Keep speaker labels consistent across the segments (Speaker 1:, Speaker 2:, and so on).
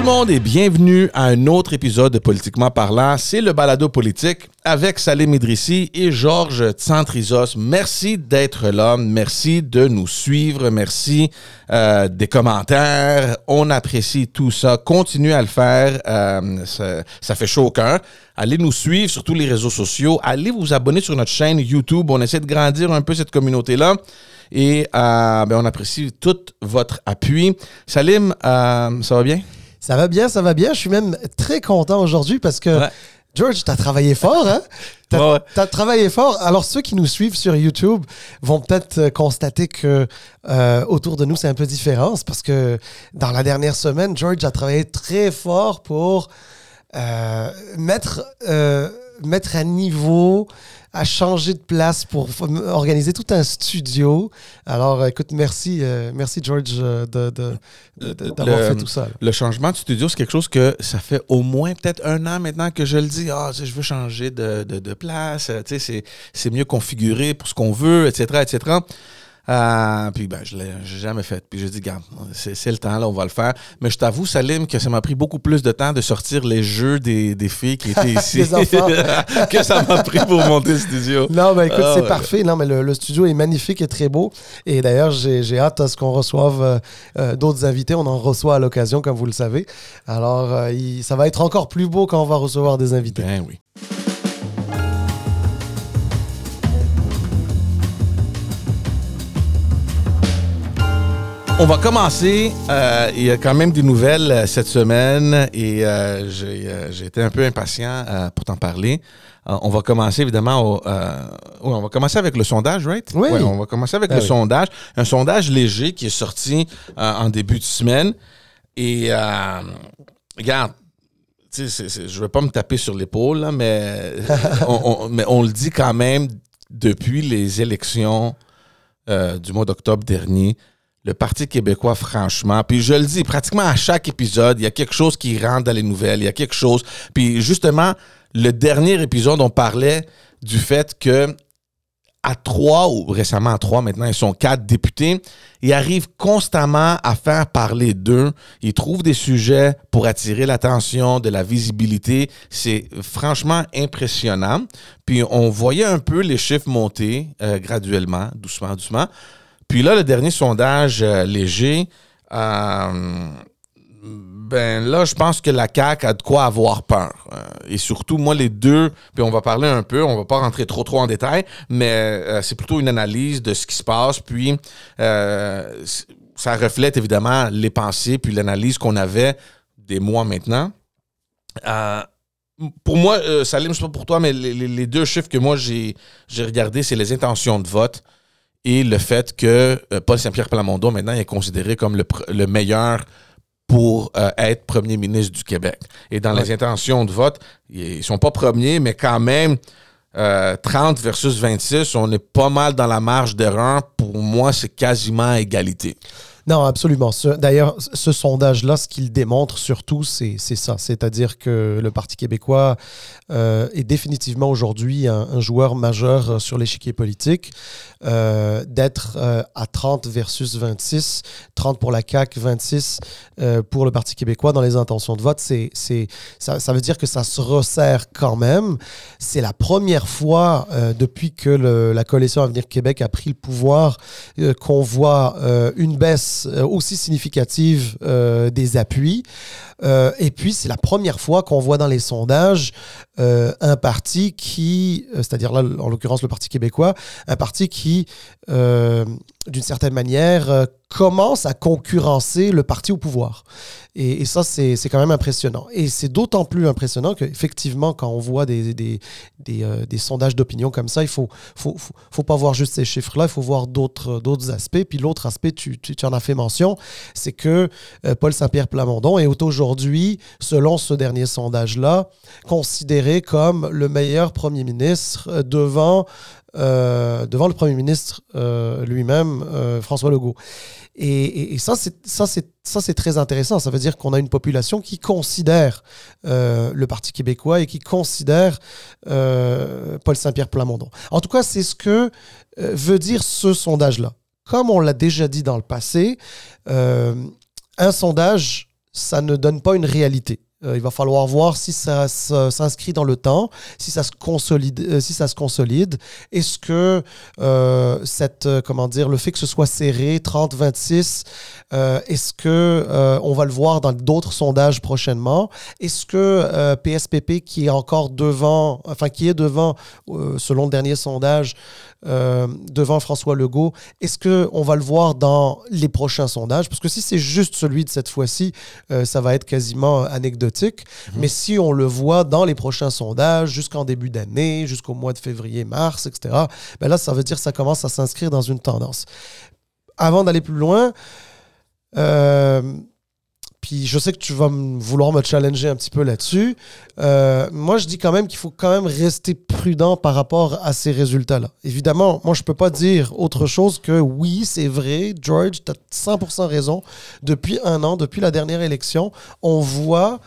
Speaker 1: tout le monde et bienvenue à un autre épisode de Politiquement parlant. C'est le balado politique avec Salim Idrissi et Georges Tsantrizos. Merci d'être là. Merci de nous suivre. Merci euh, des commentaires. On apprécie tout ça. Continuez à le faire. Euh, ça, fait chaud au cœur. Allez nous suivre sur tous les réseaux sociaux. Allez vous abonner sur notre chaîne YouTube. On essaie de grandir un peu cette communauté-là et euh, ben, on apprécie tout votre appui. Salim, ça va bien?
Speaker 2: Ça va bien, ça va bien. Je suis même très content aujourd'hui parce que,
Speaker 1: Ouais.
Speaker 2: George, tu as travaillé fort, hein? Tu
Speaker 1: Ouais, ouais.
Speaker 2: as, travaillé fort. Alors, ceux qui nous suivent sur YouTube vont peut-être euh, constater que euh, autour de nous, c'est un peu différent. C'est parce que dans la dernière semaine, George a travaillé très fort pour euh, mettre, euh, mettre à niveau, à changer de place pour organiser tout un studio. Alors, euh, écoute, merci, euh, merci George euh, de- de- de- de- d'avoir
Speaker 1: Le-
Speaker 2: fait tout ça. là.
Speaker 1: Le changement de studio, c'est quelque chose que ça fait au moins peut-être un an maintenant que je le dis. Ah, je veux changer de, de- de place. Tu sais, c'est, c'est mieux configuré pour ce qu'on veut, etc., etc. Euh, puis ben, je l'ai jamais fait. Puis j'ai dit, garde, c'est, le temps, là, on va le faire. Mais je t'avoue, Salim, que ça m'a pris beaucoup plus de temps de sortir les jeux des, des filles qui étaient ici que ça m'a pris pour monter le studio.
Speaker 2: Non, ben écoute,
Speaker 1: Ah,
Speaker 2: c'est
Speaker 1: ouais.
Speaker 2: parfait. Non, mais le, le studio est magnifique et très beau. Et d'ailleurs, j'ai hâte à ce qu'on reçoive euh, euh, d'autres invités. On en reçoit à l'occasion, comme vous le savez. Alors, il- ça va être encore plus beau quand on va recevoir des invités.
Speaker 1: Ben oui. On va commencer. Euh, il y a quand même des nouvelles euh, cette semaine et euh, j'ai été un peu impatient pour t'en parler. On va commencer évidemment au, on va commencer avec le sondage, right?
Speaker 2: Oui.
Speaker 1: Ouais, on va commencer avec
Speaker 2: Ah
Speaker 1: le
Speaker 2: oui.
Speaker 1: sondage. Un sondage léger qui est sorti en début de semaine. Et regarde, je ne veux pas me taper sur l'épaule, mais, on, on- mais on le dit quand même depuis les élections euh, du mois d'octobre dernier. Le Parti québécois, franchement, puis je le dis, pratiquement à chaque épisode, il y a quelque chose qui rentre dans les nouvelles, il y a quelque chose. Puis justement, le dernier épisode, on parlait du fait que à trois, ou récemment à trois, maintenant ils sont quatre députés, ils arrivent constamment à faire parler d'eux. Ils trouvent des sujets pour attirer l'attention, de la visibilité. C'est franchement impressionnant. Puis on voyait un peu les chiffres monter euh, graduellement, doucement, doucement. Puis là, le dernier sondage euh, léger, euh, ben là, je pense que la CAQ a de quoi avoir peur. Euh, et surtout, moi, les deux, puis on va parler un peu, on va pas rentrer trop trop en détail, mais c'est plutôt une analyse de ce qui se passe, puis ça reflète évidemment les pensées, puis l'analyse qu'on avait des mois maintenant. Pour moi, euh, Salim, je sais pas pour toi, mais les, les- deux chiffres que moi j'ai regardés, c'est les intentions de vote et le fait que euh, Paul Saint-Pierre Plamondon, maintenant, est considéré comme le, meilleur pour euh, être premier ministre du Québec. Et dans les intentions de vote, ils sont pas premiers, mais quand même, euh, 30 versus 26, on est pas mal dans la marge d'erreur. Pour moi, c'est quasiment à égalité.
Speaker 2: Non, absolument. D'ailleurs, ce- sondage-là, ce qu'il démontre surtout, c'est ça. C'est-à-dire que le Parti québécois euh, est définitivement aujourd'hui un, joueur majeur euh, sur l'échiquier politique. Euh, D'être à 30 versus 26, 30 pour la CAQ, 26 euh, pour le Parti québécois dans les intentions de vote, c'est ça, veut dire que ça se resserre quand même. C'est la première fois depuis que la coalition Avenir Québec a pris le pouvoir qu'on voit une baisse euh, aussi significative euh, des appuis. Euh, et puis, c'est la première fois qu'on voit dans les sondages euh, un parti qui, euh, c'est-à-dire là, en l'occurrence le Parti québécois, un parti qui, d'une certaine manière, commence à concurrencer le parti au pouvoir. Et, ça, c'est quand même impressionnant. Et c'est d'autant plus impressionnant qu'effectivement, quand on voit des, des, des, sondages d'opinion comme ça, il faut, faut, faut, faut pas voir juste ces chiffres-là, il faut voir d'autres aspects. Puis l'autre aspect, tu, tu, en as fait mention, c'est que Paul Saint-Pierre Plamondon est aujourd'hui, selon ce dernier sondage-là, considéré comme le meilleur premier ministre euh, devant, euh, devant le premier ministre euh, lui-même, François Legault. Et, et- et ça, c'est très intéressant. Ça veut dire qu'on a une population qui considère le Parti québécois et qui considère Paul Saint-Pierre Plamondon. En tout cas, c'est ce que veut dire ce sondage-là. Comme on l'a déjà dit dans le passé, un sondage, ça ne donne pas une réalité. Euh, il va falloir voir si ça s'inscrit dans le temps, si ça se consolide. Euh, si ça se consolide. Est-ce que euh, cette, comment dire, le fait que ce soit serré, 30-26, est-ce que on va le voir dans d'autres sondages prochainement? Est-ce que PSPP qui est encore devant, enfin qui est devant, selon le dernier sondage, euh, devant François Legault. Est-ce qu'on va le voir dans les prochains sondages? Parce que si c'est juste celui de cette fois-ci, euh, ça va être quasiment anecdotique. Mhm. Mais si on le voit dans les prochains sondages, jusqu'en début d'année, jusqu'au mois de février, mars, etc., ben là, ça veut dire que ça commence à s'inscrire dans une tendance. Avant d'aller plus loin, euh, puis je sais que tu vas vouloir me challenger un petit peu là-dessus. Euh, moi, je dis quand même qu'il faut quand même rester prudent par rapport à ces résultats-là. Évidemment, moi, je ne peux pas dire autre chose que oui, c'est vrai, George, tu as 100% raison. Depuis un an, depuis la dernière élection, on voit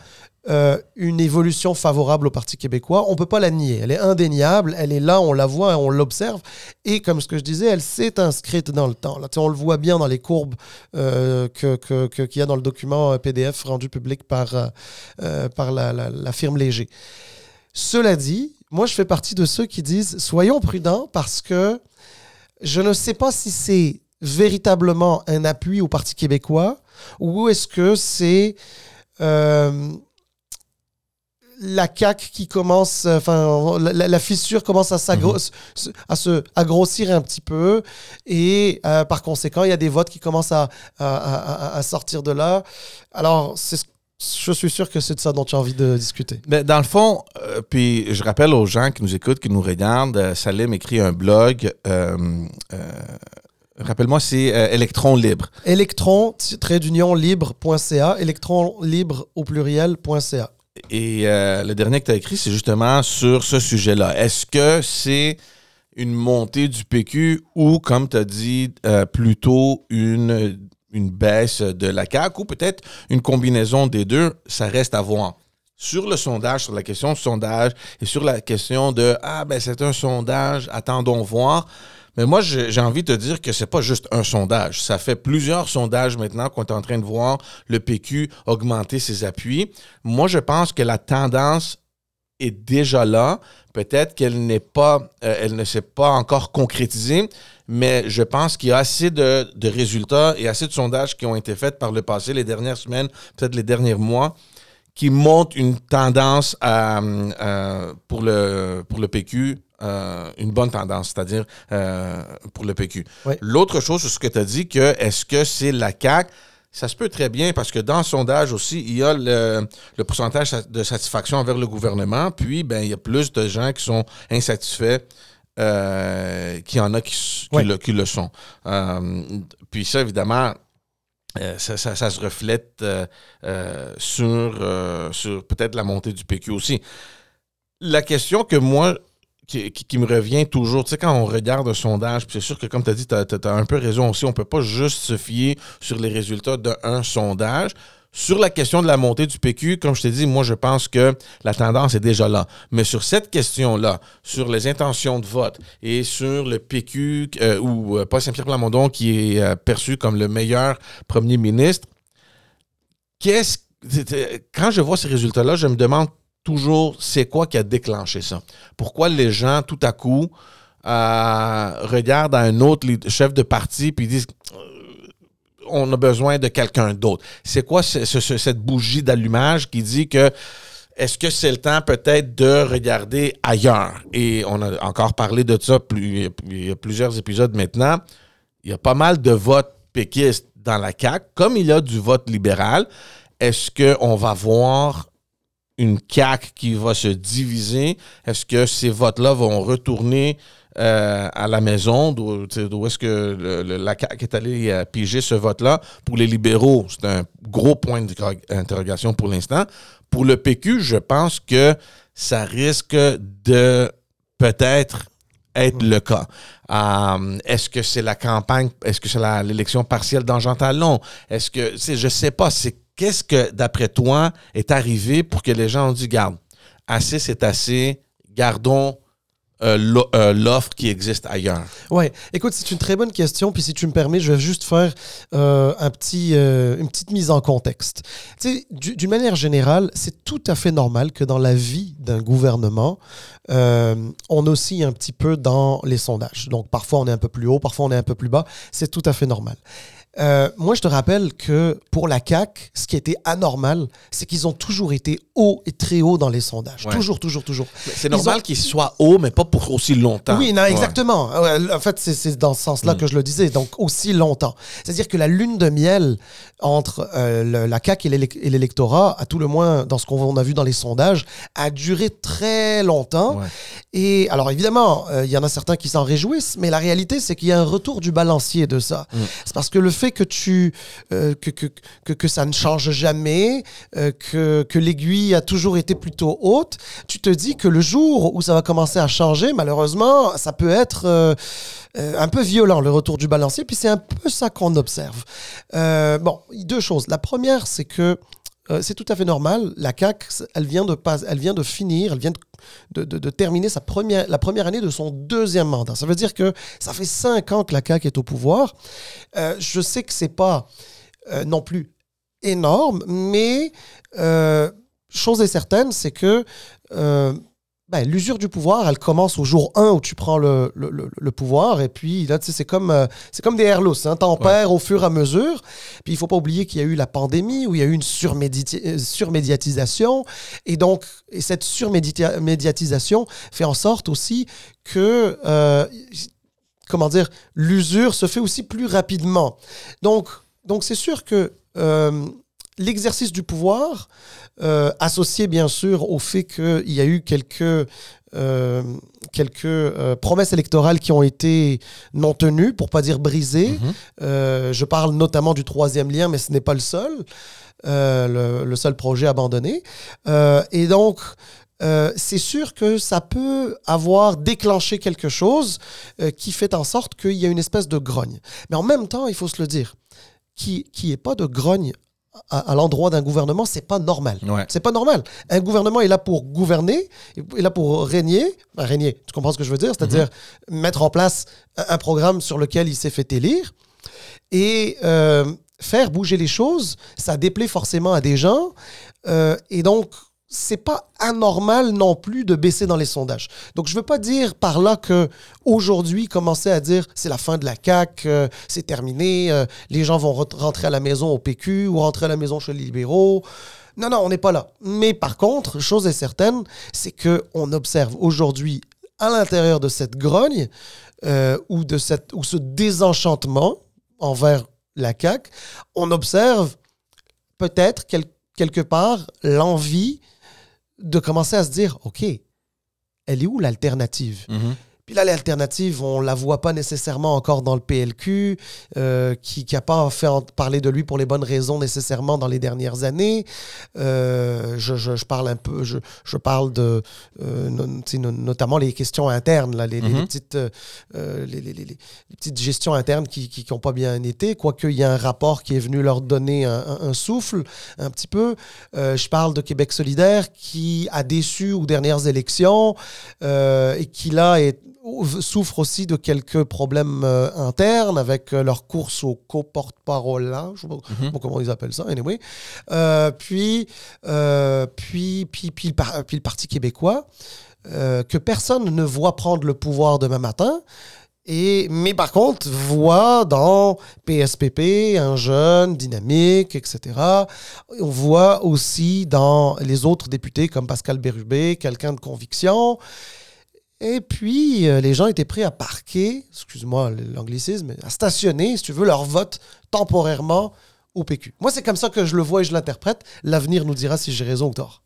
Speaker 2: euh, une évolution favorable au Parti québécois. On ne peut pas la nier. Elle est indéniable. Elle est là, on la voit, on l'observe. Et comme ce que je disais, elle s'est inscrite dans le temps. On le voit bien dans les courbes euh, qu'il y a dans le document euh, PDF rendu public par, par la, firme Léger. Cela dit, moi, je fais partie de ceux qui disent soyons prudents parce que je ne sais pas si c'est véritablement un appui au Parti québécois ou est-ce que c'est la caque qui commence, euh, enfin, la, fissure commence à, mhm. à se à grossir un petit peu. Et euh, par conséquent, il y a des votes qui commencent à, à, sortir de là. Alors, je suis sûr que c'est de ça dont tu as envie de discuter.
Speaker 1: Mais dans le fond, euh, puis je rappelle aux gens qui nous écoutent, qui nous regardent, Salim écrit un blog. Rappelle-moi, c'est Électron Libre.
Speaker 2: Électron, trait d'union libre.ca, électron libre au pluriel.ca.
Speaker 1: Et euh, le dernier que tu as écrit, c'est justement sur ce sujet-là. Est-ce que c'est une montée du PQ ou, comme tu as dit, euh, plutôt une, une baisse de la CAQ ou peut-être une combinaison des deux? Ça reste à voir. Sur le sondage, sur la question du sondage et sur la question de Ah, ben c'est un sondage, attendons voir. Mais moi, j'ai envie de te dire que c'est pas juste un sondage. Ça fait plusieurs sondages maintenant qu'on est en train de voir le PQ augmenter ses appuis. Moi, je pense que la tendance est déjà là. Peut-être qu'elle n'est pas, euh, elle ne s'est pas encore concrétisée, mais je pense qu'il y a assez de, résultats et assez de sondages qui ont été faits par le passé, les dernières semaines, peut-être les derniers mois, qui montrent une tendance euh, pour, le, pour le PQ euh, une bonne tendance, c'est-à-dire euh, pour le PQ. L'autre chose, c'est ce que tu as dit, que est-ce que c'est la CAQ? Ça se peut très bien parce que dans le sondage aussi, il y a le, pourcentage de satisfaction envers le gouvernement, puis ben, il y a plus de gens qui sont insatisfaits euh, qu'il y en a qui, le, sont. puis ça, évidemment, ça, se reflète sur, sur peut-être la montée du PQ aussi. La question que moi, qui, me revient toujours. Tu sais, quand on regarde un sondage, c'est sûr que, comme tu as dit, tu as, un peu raison aussi, on peut pas juste se fier sur les résultats d'un sondage. Sur la question de la montée du PQ, comme je t'ai dit, moi, je pense que la tendance est déjà là. Mais sur cette question-là, sur les intentions de vote et sur le PQ, euh, ou euh, Paul Saint-Pierre Plamondon, qui est euh, perçu comme le meilleur premier ministre, qu'est-ce quand je vois ces résultats-là, je me demande toujours c'est quoi qui a déclenché ça? Pourquoi les gens, tout à coup, euh, regardent un autre chef de parti puis disent euh, on a besoin de quelqu'un d'autre? C'est quoi cette bougie d'allumage qui dit que est-ce que c'est le temps peut-être de regarder ailleurs? Et on a encore parlé de ça il y a plusieurs épisodes maintenant. Il y a pas mal de votes péquistes dans la CAQ, comme il y a du vote libéral. Est-ce qu'on va voir une CAQ qui va se diviser? Est-ce que ces votes-là vont retourner euh, à la maison? D'où est-ce que la CAQ est allée euh, piger ce vote-là? Pour les libéraux, c'est un gros point d'interrogation pour l'instant. Pour le PQ, je pense que ça risque de peut-être être le cas. Euh, est-ce que c'est la campagne, est-ce que c'est l'élection partielle dans Jean Talon? Est-ce que, je sais pas, c'est qu'est-ce que, d'après toi, est arrivé pour que les gens ont dit, garde, assez, c'est assez, gardons euh, euh, l'offre qui existe ailleurs?
Speaker 2: Ouais, écoute, c'est une très bonne question. Puis si tu me permets, je vais juste faire euh, un petit, une petite mise en contexte. Tu sais, du- d'une manière générale, c'est tout à fait normal que dans la vie d'un gouvernement, on oscille un petit peu dans les sondages. Donc parfois on est un peu plus haut, parfois on est un peu plus bas. C'est tout à fait normal. Euh, moi, je te rappelle que pour la CAQ, ce qui était anormal, c'est qu'ils ont toujours été haut et très haut dans les sondages.
Speaker 1: Ouais.
Speaker 2: Toujours, toujours, toujours.
Speaker 1: C'est normal
Speaker 2: ont-
Speaker 1: qu'il soit haut, mais pas pour aussi longtemps.
Speaker 2: Oui, non, exactement. Ouais, En fait, c'est- c'est dans ce sens-là
Speaker 1: Mm.
Speaker 2: que je le disais, donc aussi longtemps. C'est-à-dire que la lune de miel entre euh, le- la CAQ et l'élec- et l'électorat, à tout le moins dans ce qu'on a vu dans les sondages, a duré très longtemps.
Speaker 1: Ouais.
Speaker 2: Et alors évidemment, euh, il y en a certains qui s'en réjouissent, mais la réalité, c'est qu'il y a un retour du balancier de ça.
Speaker 1: Mm.
Speaker 2: C'est parce que le fait que tu euh, que, que, que, que ça ne change jamais, que, que l'aiguille a toujours été plutôt haute, tu te dis que le jour où ça va commencer à changer, malheureusement, ça peut être euh, un peu violent, le retour du balancier. Puis c'est un peu ça qu'on observe. Euh, bon, deux choses. La première, c'est que euh, c'est tout à fait normal. La CAQ, elle vient de, pas, elle vient de finir, elle vient de, de, de- terminer sa première, la première année de son deuxième mandat. Ça veut dire que ça fait cinq ans que la CAQ est au pouvoir. Euh, je sais que c'est pas euh, non plus énorme, mais chose est certaine, c'est que ben, l'usure du pouvoir, elle commence au jour 1 où tu prends le, le- le- le pouvoir, et puis là, tu sais, c'est comme, euh, c'est comme des airloss, hein, t'en
Speaker 1: Ouais.
Speaker 2: perds au fur et à mesure. Puis il faut pas oublier qu'il y a eu la pandémie, où il y a eu une euh, surmédiatisation, et donc et cette surmédiatisation fait en sorte aussi que, euh, comment dire, l'usure se fait aussi plus rapidement. Donc, donc c'est sûr que euh, l'exercice du pouvoir, euh, associé bien sûr au fait qu'il y a eu quelques, euh, quelques euh, promesses électorales qui ont été non tenues, pour pas dire brisées.
Speaker 1: Mhm.
Speaker 2: Je parle notamment du troisième lien, mais ce n'est pas le seul, le, le seul projet abandonné. Et donc, euh, c'est sûr que ça peut avoir déclenché quelque chose euh, qui fait en sorte qu'il y a une espèce de grogne. Mais en même temps, il faut se le dire, qui qui est pas de grogne à, à l'endroit d'un gouvernement, c'est pas normal.
Speaker 1: Ouais.
Speaker 2: C'est pas normal. Un gouvernement est là pour gouverner, est là pour régner. Enfin, régner, tu comprends ce que je veux dire? C'est-à-dire mettre en place un un programme sur lequel il s'est fait élire. Et euh, faire bouger les choses, ça déplaît forcément à des gens. Euh, et donc, c'est pas anormal non plus de baisser dans les sondages. Donc, je veux pas dire par là que aujourd'hui, commencer à dire c'est la fin de la CAQ, euh, c'est terminé, euh, les gens vont re- rentrer à la maison au PQ ou rentrer à la maison chez les libéraux. Non, non, on n'est pas là. Mais par contre, chose est certaine, c'est que on observe aujourd'hui à l'intérieur de cette grogne euh, ou de cette ou ce désenchantement envers la CAQ, on observe peut-être quel- quelque part l'envie de commencer à se dire OK, elle est où l'alternative?
Speaker 1: Mhm.
Speaker 2: Puis là, l'alternative, on la voit pas nécessairement encore dans le PLQ, euh, qui n'a pas fait en- parler de lui pour les bonnes raisons nécessairement dans les dernières années. Euh, je, je- je parle un peu, je, je parle de euh, notamment les questions internes, là, les, les- les
Speaker 1: Mhm.
Speaker 2: petites, euh, les, les- les- les petites gestions internes qui n'ont pas bien été, quoique il y a un rapport qui est venu leur donner un, un- un souffle un petit peu. Euh, je parle de Québec solidaire qui a déçu aux dernières élections euh, et qui là est, souffre aussi de quelques problèmes euh, internes avec euh, leur course au co-porte-parole là, je sais pas, je sais pas comment ils appellent ça, anyway. Euh, puis, puis, puis, puis, le par- puis le Parti québécois, que personne ne voit prendre le pouvoir demain matin. Et, mais par contre, voit dans PSPP un jeune dynamique, etc. On voit aussi dans les autres députés comme Pascal Bérubé quelqu'un de conviction. Et puis, euh, les gens étaient prêts à parquer, excuse-moi l'anglicisme, à stationner, si tu veux, leur vote temporairement au PQ. Moi, c'est comme ça que je le vois et je l'interprète. L'avenir nous dira si j'ai raison ou tort.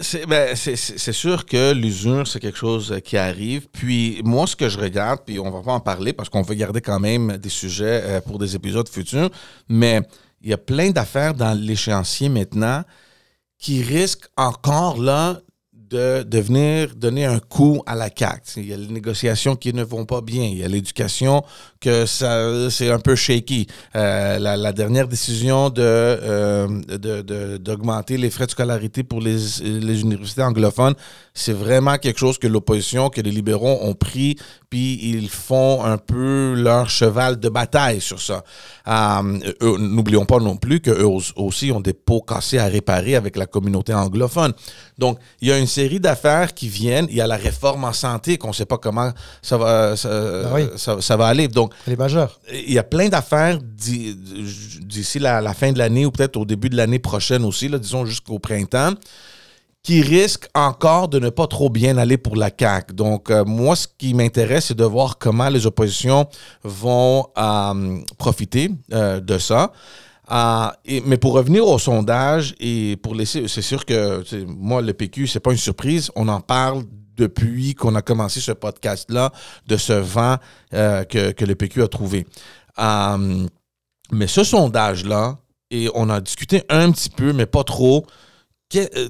Speaker 1: C'est ben, c'est- sûr que l'usure, c'est quelque chose qui arrive. Puis moi, ce que je regarde, puis on va pas en parler parce qu'on veut garder quand même des sujets euh, pour des épisodes futurs, mais il y a plein d'affaires dans l'échéancier maintenant qui risquent encore là de, venir donner un coup à la CAQ. Il y a les négociations qui ne vont pas bien. Il y a l'éducation que ça c'est un peu shaky. Euh, la, la, dernière décision de, euh, de, d'augmenter les frais de scolarité pour les, les universités anglophones, c'est vraiment quelque chose que l'opposition, que les libéraux ont pris, puis ils font un peu leur cheval de bataille sur ça. Euh, n'oublions pas non plus qu'eux aussi ont des pots cassés à réparer avec la communauté anglophone. Donc, il y a une série d'affaires qui viennent. Il y a la réforme en santé qu'on ne sait pas comment ça va, ça, ça, va aller. Donc, Il y a plein d'affaires d'ici la, la, fin de l'année ou peut-être au début de l'année prochaine aussi, disons jusqu'au printemps qui risque encore de ne pas trop bien aller pour la CAQ. Donc, euh, moi, ce qui m'intéresse, c'est de voir comment les oppositions vont euh, profiter euh, de ça. Mais pour revenir au sondage et pour laisser, c'est sûr que moi, le PQ, c'est pas une surprise. On en parle depuis qu'on a commencé ce podcast-là, de ce vent que, que, le PQ a trouvé. mais ce sondage-là, et on a discuté un petit peu, mais pas trop, euh,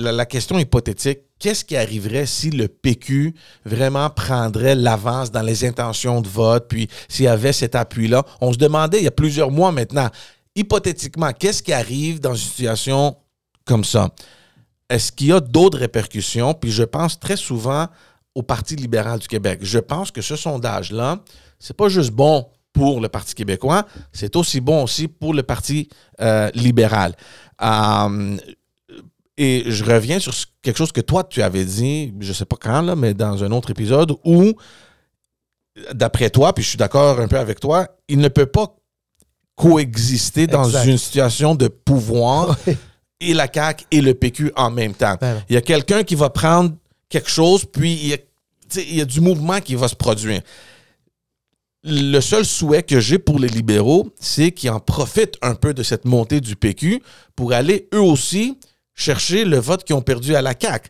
Speaker 1: la, question hypothétique, qu'est-ce qui arriverait si le PQ vraiment prendrait l'avance dans les intentions de vote, puis s'il y avait cet appui-là? On se demandait il y a plusieurs mois maintenant, hypothétiquement, qu'est-ce qui arrive dans une situation comme ça? Est-ce qu'il y a d'autres répercussions? Puis je pense très souvent au Parti libéral du Québec. Je pense que ce sondage-là, c'est pas juste bon pour le Parti québécois, c'est aussi bon aussi pour le Parti euh, libéral. Euh, et je reviens sur quelque chose que toi, tu avais dit, je sais pas quand, là, mais dans un autre épisode, où, d'après toi, puis je suis d'accord un peu avec toi, il ne peut pas coexister dans une situation de pouvoir et la CAQ et le PQ en même temps. Ben il y a quelqu'un qui va prendre quelque chose, puis il y, a, il y a du mouvement qui va se produire. Le seul souhait que j'ai pour les libéraux, c'est qu'ils en profitent un peu de cette montée du PQ pour aller eux aussi chercher le vote qu'ils ont perdu à la CAQ.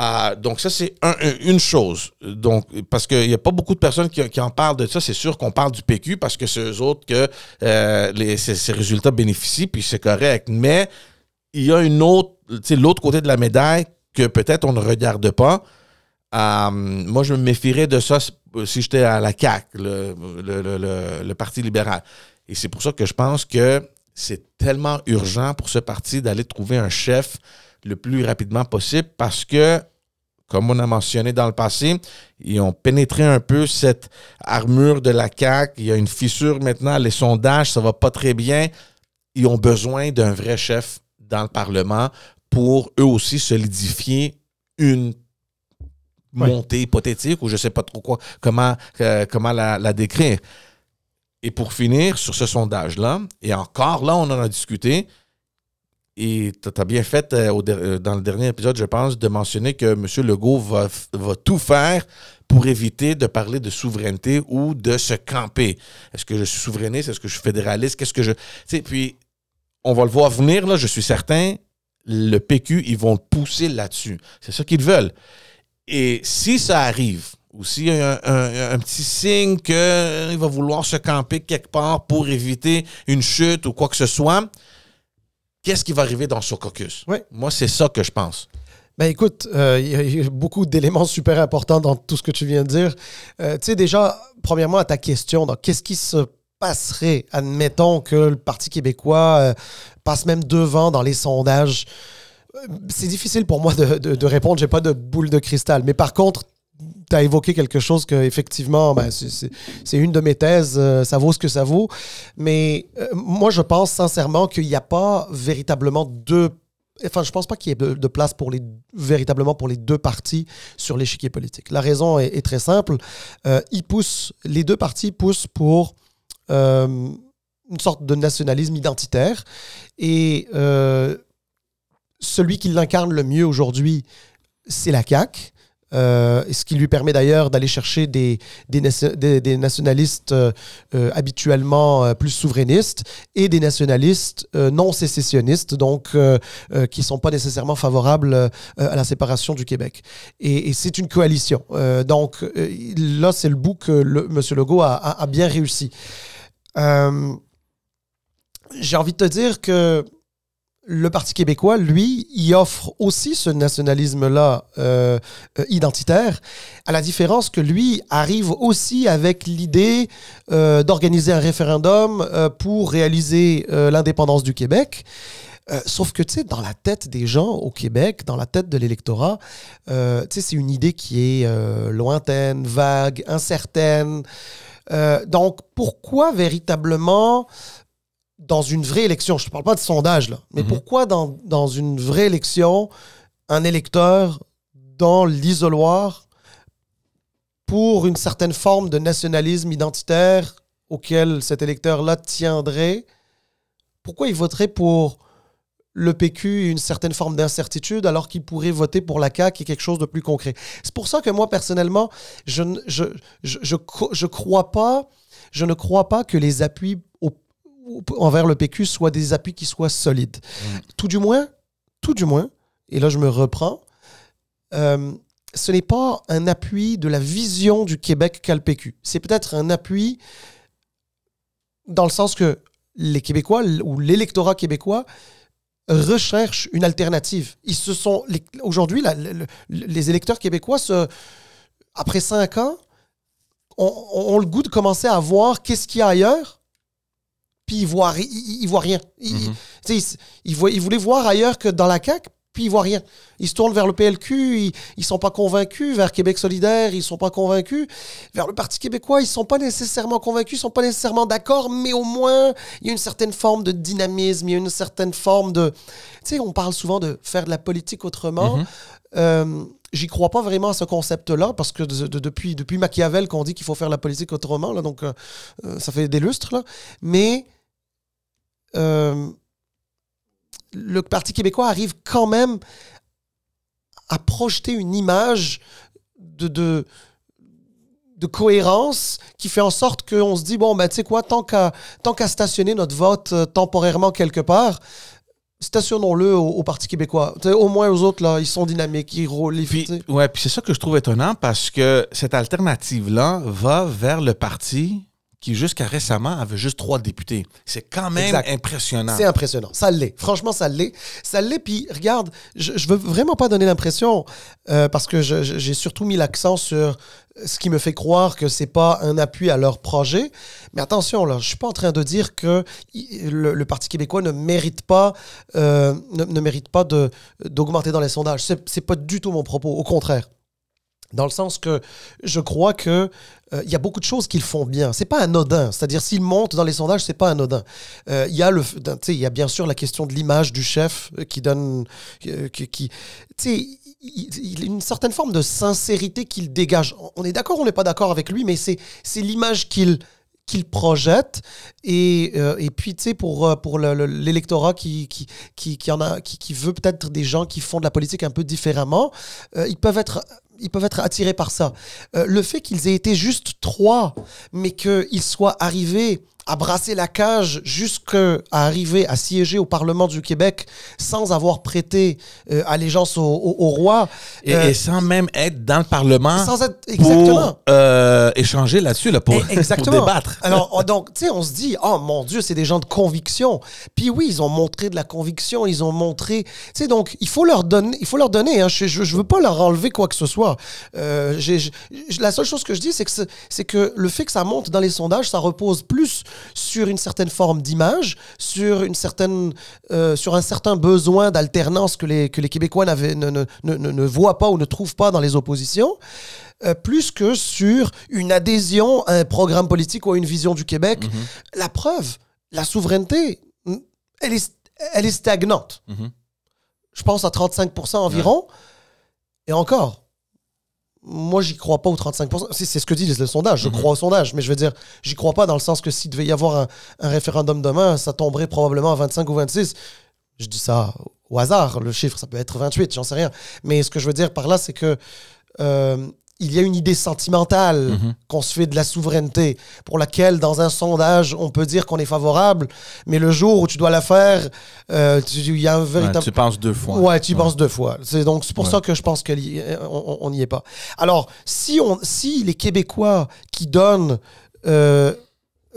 Speaker 1: Ah, donc ça, c'est une chose. Donc, parce qu'il n'y a pas beaucoup de personnes qui, en parlent de ça. C'est sûr qu'on parle du PQ parce que c'est eux autres que euh, les, ces, résultats bénéficient, puis c'est correct. Mais il y a une autre, l'autre côté de la médaille que peut-être on ne regarde pas. Ah, moi, je me méfierais de ça si j'étais à la CAQ, le Parti libéral. Et c'est pour ça que je pense que c'est tellement urgent pour ce parti d'aller trouver un chef le plus rapidement possible parce que, comme on a mentionné dans le passé, ils ont pénétré un peu cette armure de la CAQ. Il y a une fissure maintenant. Les sondages, ça va pas très bien. Ils ont besoin d'un vrai chef dans le Parlement pour eux aussi solidifier une montée hypothétique ou je sais pas trop quoi, comment, euh, comment la décrire. Et pour finir sur ce sondage-là, et encore là, on en a discuté, et tu as bien fait euh, euh, dans le dernier épisode, je pense, de mentionner que M. Legault va, va tout faire pour éviter de parler de souveraineté ou de se camper. Est-ce que je suis souverainiste? Est-ce que je suis fédéraliste? Qu'est-ce que je. Tu sais, puis, on va le voir venir, là, je suis certain. Le PQ, ils vont le pousser là-dessus. C'est ça qu'ils veulent. Et si ça arrive, ou s'il y a un, petit signe qu'il euh, va vouloir se camper quelque part pour éviter une chute ou quoi que ce soit, qu'est-ce qui va arriver dans ce caucus? Moi, c'est ça que je pense.
Speaker 2: Ben écoute, euh, il y, a beaucoup d'éléments super importants dans tout ce que tu viens de dire. Euh, tu sais, déjà, premièrement, à ta question, qu'est-ce qui se passerait, admettons que le Parti québécois passe même devant dans les sondages? C'est difficile pour moi de, de, de répondre, j'ai pas de boule de cristal. Mais par contre, tu as évoqué quelque chose que effectivement, ben, c'est une de mes thèses, euh, ça vaut ce que ça vaut. Mais euh, moi, je pense sincèrement qu'il n'y a pas véritablement deux. Enfin, je pense pas qu'il y ait de, place pour les, véritablement pour les deux partis sur l'échiquier politique. La raison est, très simple. Euh, ils poussent, les deux partis poussent pour une sorte de nationalisme identitaire. Et celui qui l'incarne le mieux aujourd'hui, c'est la CAQ. Euh, ce qui lui permet d'ailleurs d'aller chercher des, des, nationalistes euh, euh, habituellement plus souverainistes et des nationalistes non sécessionnistes, donc qui ne sont pas nécessairement favorables à la séparation du Québec. Et, c'est une coalition. donc là, c'est le bout que M. Legault a bien réussi. J'ai envie de te dire que le Parti québécois, lui, y offre aussi ce nationalisme-là euh, euh, identitaire, à la différence que lui arrive aussi avec l'idée euh, d'organiser un référendum pour réaliser l'indépendance du Québec. sauf que, tu sais, dans la tête des gens au Québec, dans la tête de l'électorat, tu sais, c'est une idée qui est lointaine, vague, incertaine. Donc, pourquoi véritablement dans une vraie élection, je ne parle pas de sondage, là, mais mhm. pourquoi dans, dans, une vraie élection, un électeur dans l'isoloir pour une certaine forme de nationalisme identitaire auquel cet électeur-là tiendrait, pourquoi il voterait pour le PQ une certaine forme d'incertitude alors qu'il pourrait voter pour la CAQ et quelque chose de plus concret. C'est pour ça que moi, personnellement, je, je, je, je, je crois pas, je ne crois pas que les appuis au envers le PQ soient des appuis qui soient solides. Mm. Tout du moins, tout du moins, et là je me reprends, euh, ce n'est pas un appui de la vision du Québec qu'a le PQ. C'est peut-être un appui dans le sens que les Québécois ou l'électorat québécois recherche une alternative. Ils se sont aujourd'hui les électeurs québécois après cinq ans ont, le goût de commencer à voir qu'est-ce qu'il y a ailleurs puis il voit, il, voit rien. Il, mhm. il, voulait voir ailleurs que dans la CAQ, puis il voit rien. Ils se tournent vers le PLQ, ils, ils sont pas convaincus, vers Québec solidaire, ils sont pas convaincus, vers le Parti québécois, ils sont pas nécessairement convaincus, ils sont pas nécessairement d'accord, mais au moins, il y a une certaine forme de dynamisme, il y a une certaine forme de... Tu sais, on parle souvent de faire de la politique autrement. Mhm. Euh, j'y crois pas vraiment à ce concept-là, parce que depuis, depuis Machiavel qu'on dit qu'il faut faire la politique autrement, là, donc euh, euh, ça fait des lustres, là. mais euh, le Parti québécois arrive quand même à projeter une image de, de, de cohérence qui fait en sorte qu'on se dit, bon, ben, tu sais quoi, tant qu'à stationner notre vote euh, temporairement quelque part, stationnons-le au, Parti québécois. au moins aux autres, là, ils sont dynamiques, ils roulent.
Speaker 1: Puis, ouais, puis c'est ça que je trouve étonnant parce que cette alternative-là va vers le parti qui jusqu'à récemment avait juste trois députés. C'est quand même impressionnant.
Speaker 2: C'est impressionnant. Ça l'est. Franchement, ça l'est. Ça l'est. Puis regarde, je, je veux vraiment pas donner l'impression, euh, parce que j'ai surtout mis l'accent sur ce qui me fait croire que c'est pas un appui à leur projet. Mais attention, là, je suis pas en train de dire que le, Parti québécois ne mérite pas, euh, ne, ne, mérite pas d'augmenter dans les sondages. C'est pas du tout mon propos. Au contraire. Dans le sens que je crois que euh, il y a beaucoup de choses qu'ils font bien. C'est pas anodin. C'est-à-dire s'ils montent dans les sondages, c'est pas anodin. Euh, il y a y a bien sûr la question de l'image du chef euh, qui donne, qui, qui il, a une certaine forme de sincérité qu'il dégage. On est d'accord, on n'est pas d'accord avec lui, mais c'est c'est l'image qu'il qu'il projette et, et puis tu sais pour pour l'électorat qui qui, qui qui en a qui, qui veut peut-être des gens qui font de la politique un peu différemment ils peuvent être ils peuvent être attirés par ça. Euh, le fait qu'ils aient été juste trois, mais qu'ils soient arrivés à brasser la cage jusqu'à arriver à siéger au Parlement du Québec sans avoir prêté euh, allégeance au, roi.
Speaker 1: Euh, et, sans même être dans le Parlement sans être, exactement. pour euh, échanger là-dessus, là, pour, exactement. pour débattre.
Speaker 2: Alors, oh, donc, tu sais, on se dit, oh mon Dieu, c'est des gens de conviction. Puis oui, ils ont montré de la conviction, ils ont montré... Tu sais, donc, il faut leur donner, il faut leur donner hein, je, je, veux pas leur enlever quoi que ce soit. la seule chose que je dis, c'est que, c'est que le fait que ça monte dans les sondages, ça repose plus sur une certaine forme d'image, sur, une certaine, euh, sur un certain besoin d'alternance que les, que les Québécois ne, ne, ne, ne, voient pas ou ne trouvent pas dans les oppositions. Euh, plus que sur une adhésion à un programme politique ou à une vision du Québec. Mhm. La preuve, la souveraineté, elle est, elle est stagnante. Mhm. Je pense à 35 environ. Et encore, moi, j'y crois pas aux 35%. C'est ce que dit le sondage. Je mhm. crois au sondage. Mais je veux dire, j'y crois pas dans le sens que s'il devait y avoir un, référendum demain, ça tomberait probablement à 25 ou 26. Je dis ça au hasard. Le chiffre, ça peut être 28, j'en sais rien. Mais ce que je veux dire par là, c'est que euh, il y a une idée sentimentale mhm. qu'on se fait de la souveraineté, pour laquelle, dans un sondage, on peut dire qu'on est favorable, mais le jour où tu dois la faire, euh, il y a un véritable...
Speaker 1: tu penses deux fois.
Speaker 2: Ouais, tu penses deux fois. C'est donc c'est pour ça que je pense qu'on n'y est pas. Alors, si, on, si les Québécois qui donnent euh,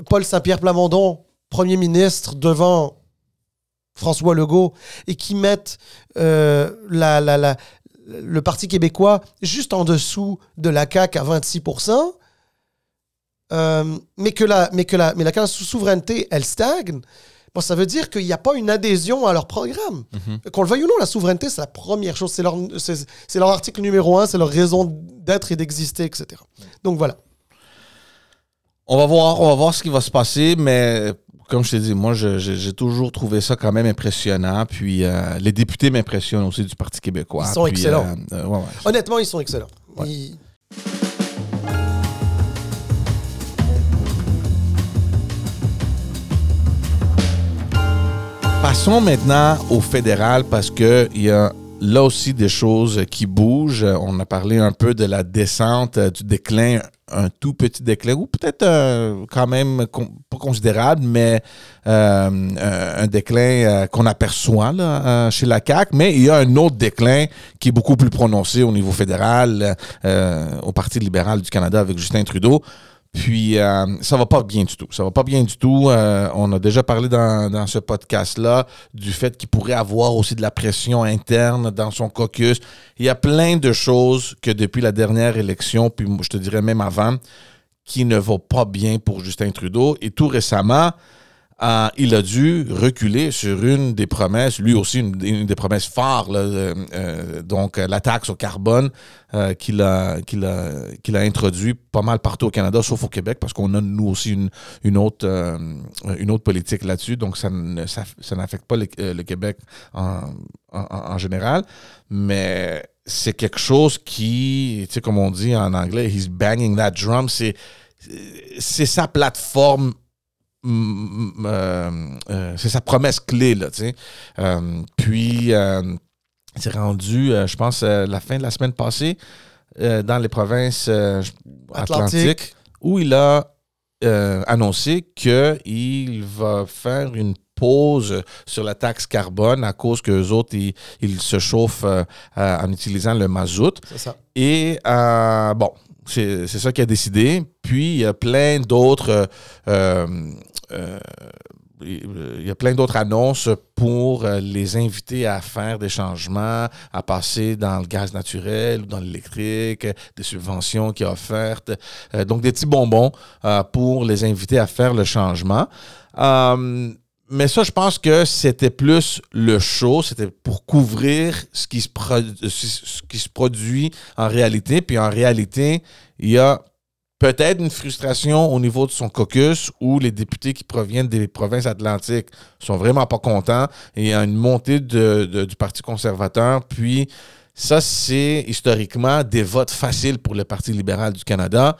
Speaker 2: Paul Saint-Pierre Plamondon Premier ministre devant François Legault et qui mettent euh, la, la, la, le Parti québécois juste en dessous de la CAQ à 26% euh, mais que la, mais que la, mais la souveraineté, elle stagne. Bon, ça veut dire qu'il n'y a pas une adhésion à leur programme.
Speaker 1: Mhm.
Speaker 2: Qu'on le veuille ou non, la souveraineté, c'est la première chose. C'est leur, c'est, c'est leur article numéro un, c'est leur raison d'être et d'exister, etc. Donc voilà.
Speaker 1: On va voir, on va voir ce qui va se passer, mais comme je t'ai dit, moi, j'ai toujours trouvé ça quand même impressionnant. Puis euh, les députés m'impressionnent aussi du Parti québécois.
Speaker 2: Ils sont
Speaker 1: Puis,
Speaker 2: excellents.
Speaker 1: euh, ouais, ouais.
Speaker 2: Honnêtement, ils sont excellents.
Speaker 1: Ouais.
Speaker 2: Ils-
Speaker 1: Passons maintenant au fédéral parce que il y a là aussi des choses qui bougent. On a parlé un peu de la descente, euh, du déclin, un tout petit déclin, ou peut-être euh, quand même pas considérable, mais euh, un déclin qu'on aperçoit chez la CAQ. Mais il y a un autre déclin qui est beaucoup plus prononcé au niveau fédéral, au Parti libéral du Canada avec Justin Trudeau. Puis euh, ça va pas bien du tout. Ça va pas bien du tout. Euh, on a déjà parlé dans, dans ce podcast-là du fait qu'il pourrait avoir aussi de la pression interne dans son caucus. Il y a plein de choses que depuis la dernière élection, puis je te dirais même avant, qui ne vont pas bien pour Justin Trudeau. Et tout récemment, euh, il a dû reculer sur une des promesses, lui aussi une, des promesses phares, là, euh, euh, donc euh, la taxe au carbone euh, qu'il a, qu'il a, a introduit pas mal partout au Canada, sauf au Québec, parce qu'on a nous aussi une, une, autre, euh, une autre politique là-dessus, donc ça, ne- ça, n'affecte pas le, le Québec en, en, en général, mais c'est quelque chose qui, tu sais, comme on dit en anglais, he's banging that drum, c'est sa plateforme c'est sa promesse clé, là, tu sais. Euh, puis, euh, c'est rendu, euh, je pense, euh, la fin de la semaine passée, euh, dans les provinces euh,
Speaker 2: Atlantique.
Speaker 1: atlantiques, où il a euh, annoncé qu'il va faire une pause sur la taxe carbone à cause que les autres, ils, ils se chauffent euh, euh, en utilisant le mazout.
Speaker 2: C'est ça.
Speaker 1: Et euh, bon, c'est ça qui a décidé. Puis il y a plein d'autres. Euh, euh, il y a plein d'autres annonces pour euh, les inviter à faire des changements, à passer dans le gaz naturel ou dans l'électrique, des subventions qui sont offertes. Donc, des petits bonbons pour les inviter à faire le changement. Mais ça, je pense que c'était plus le show, c'était pour couvrir ce qui, se ce qui se produit en réalité. Puis en réalité, il y a peut-être une frustration au niveau de son caucus où les députés qui proviennent des provinces atlantiques sont vraiment pas contents et il y a une montée du Parti conservateur. Puis ça, c'est historiquement des votes faciles pour le Parti libéral du Canada.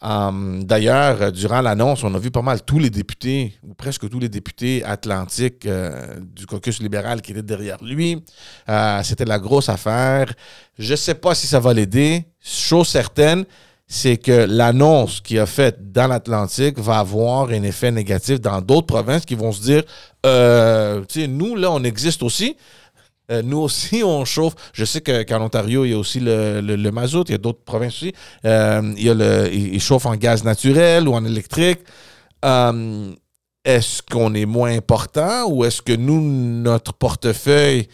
Speaker 1: Um, D'ailleurs, durant l'annonce, on a vu pas mal tous les députés, ou presque tous les députés atlantiques euh, du caucus libéral qui étaient derrière lui. Euh, C'était la grosse affaire. Je ne sais pas si ça va l'aider. Chose certaine, c'est que l'annonce qu'il a faite dans l'Atlantique va avoir un effet négatif dans d'autres provinces qui vont se dire, euh, nous, là, on existe aussi. Euh, nous aussi, on chauffe. Je sais que- qu'en Ontario, il y a aussi le, mazout. Il y a d'autres provinces aussi. Euh, il y a le, ils chauffent en gaz naturel ou en électrique. Est-ce qu'on est moins important ou est-ce que nous, notre portefeuille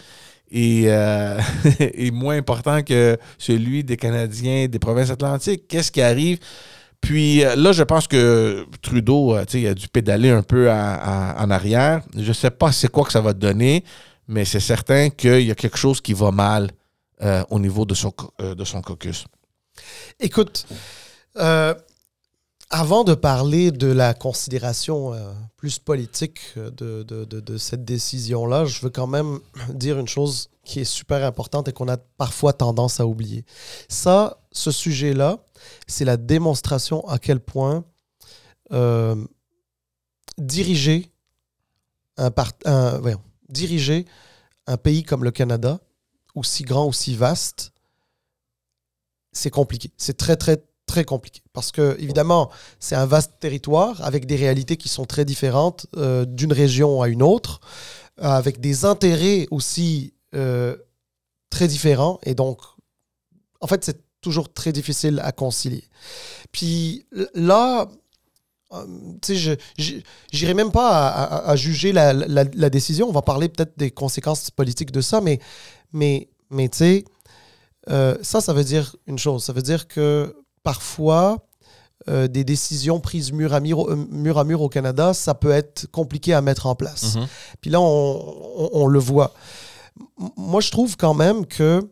Speaker 1: est, euh, moins important que celui des Canadiens des provinces atlantiques? Qu'est-ce qui arrive? Puis euh, là, je pense que Trudeau, euh, a dû pédaler un peu en arrière. Je ne sais pas c'est quoi que ça va donner, mais c'est certain qu'il y a quelque chose qui va mal au niveau de son, de son caucus.
Speaker 2: Écoute, avant de parler de la considération euh, plus politique euh, de, de- de- cette décision-là, je veux quand même dire une chose qui est super importante et qu'on a parfois tendance à oublier. Ça, ce sujet-là, c'est la démonstration à quel point euh, diriger un, part- un- diriger un pays comme le Canada, aussi grand, aussi vaste, c'est compliqué. C'est très, très, très compliqué. Parce que, évidemment, c'est un vaste territoire avec des réalités qui sont très différentes euh, d'une région à une autre, euh, avec des intérêts aussi euh, très différents. Et donc, en fait, c'est toujours très difficile à concilier. Puis là, j'irai même pas à, juger la, décision. On va parler peut-être des conséquences politiques de ça, mais, mais, mais tu sais, ça, ça veut dire une chose. Ça veut dire que parfois, euh, des décisions prises mur à mur, mur à mur au Canada, ça peut être compliqué à mettre en place. Mm-hmm. Puis là, on, on, le voit. Moi, je trouve quand même que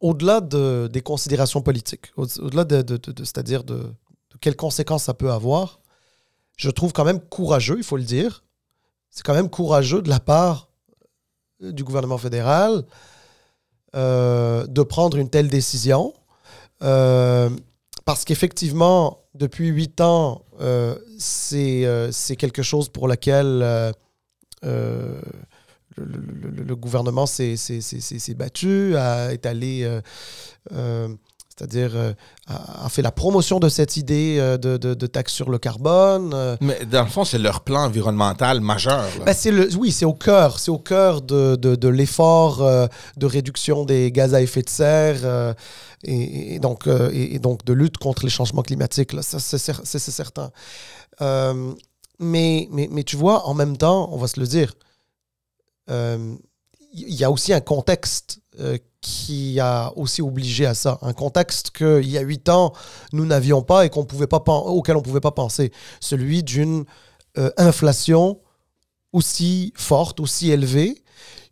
Speaker 2: au-delà de, des considérations politiques, au-delà de, de, de c'est-à-dire de, quelles conséquences ça peut avoir, je trouve quand même courageux, il faut le dire. C'est quand même courageux de la part euh, du gouvernement fédéral euh, de prendre une telle décision. Euh, parce qu'effectivement, depuis huit ans, c'est quelque chose pour lequel le, gouvernement s'est battu, a, est allé c'est-à-dire euh, a, fait la promotion de cette idée euh, de, de, taxe sur le carbone. Euh.
Speaker 1: Mais dans le fond, c'est leur plan environnemental majeur.
Speaker 2: Ben, le, oui, c'est au cœur, c'est au cœur de, de l'effort de réduction des gaz à effet de serre et, donc, et, donc de lutte contre les changements climatiques. Là, ça, c'est, certain. mais, mais, mais tu vois, en même temps, on va se le dire, il y a aussi un contexte qui a aussi obligé à ça. Un contexte qu'il y a huit ans, nous n'avions pas et qu'on pouvait pas auquel on ne pouvait pas penser. Celui d'une euh, inflation aussi forte, aussi élevée,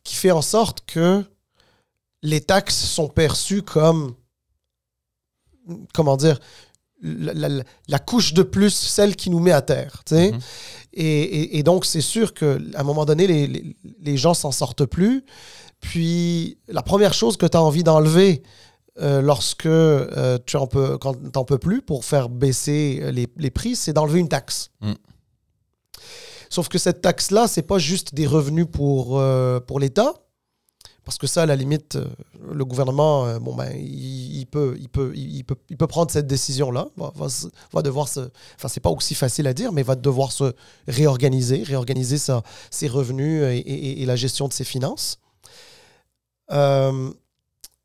Speaker 2: qui fait en sorte que les taxes sont perçues comme, comment dire, la, couche de plus, celle qui nous met à terre. Mm-hmm. et, et, donc, c'est sûr qu'à un moment donné, les, les, les gens s'en sortent plus. Puis la première chose que tu as envie d'enlever euh, lorsque euh, tu en peux, quand tu n'en peux plus pour faire baisser les, prix, c'est d'enlever une taxe. Mm. Sauf que cette taxe-là, c'est pas juste des revenus pour, euh, pour l'État, parce que ça, à la limite, le gouvernement, bon ben, il, peut, il, peut, il, peut, il peut prendre cette décision-là, va, va, devoir se... Enfin, c'est pas aussi facile à dire, mais va devoir se réorganiser, réorganiser sa, ses revenus et, et la gestion de ses finances. Euh,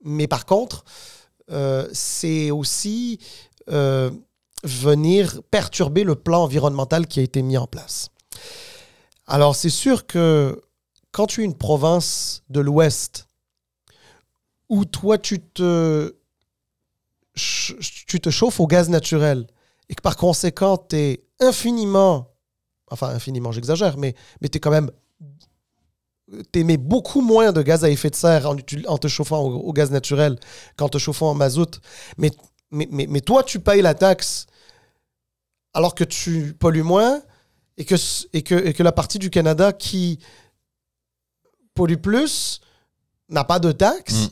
Speaker 2: mais par contre, euh, c'est aussi euh, venir perturber le plan environnemental qui a été mis en place. Alors, c'est sûr que quand tu es une province de l'Ouest, où toi, tu te, tu te chauffes au gaz naturel, et que par conséquent, tu es infiniment, enfin infiniment, j'exagère, mais, mais tu es quand même t'émets beaucoup moins de gaz à effet de serre en, en te chauffant au, gaz naturel qu'en te chauffant en mazout. Mais, mais, mais, toi, tu payes la taxe alors que tu pollues moins et que, et que, et que la partie du Canada qui pollue plus n'a pas de taxe. Mm.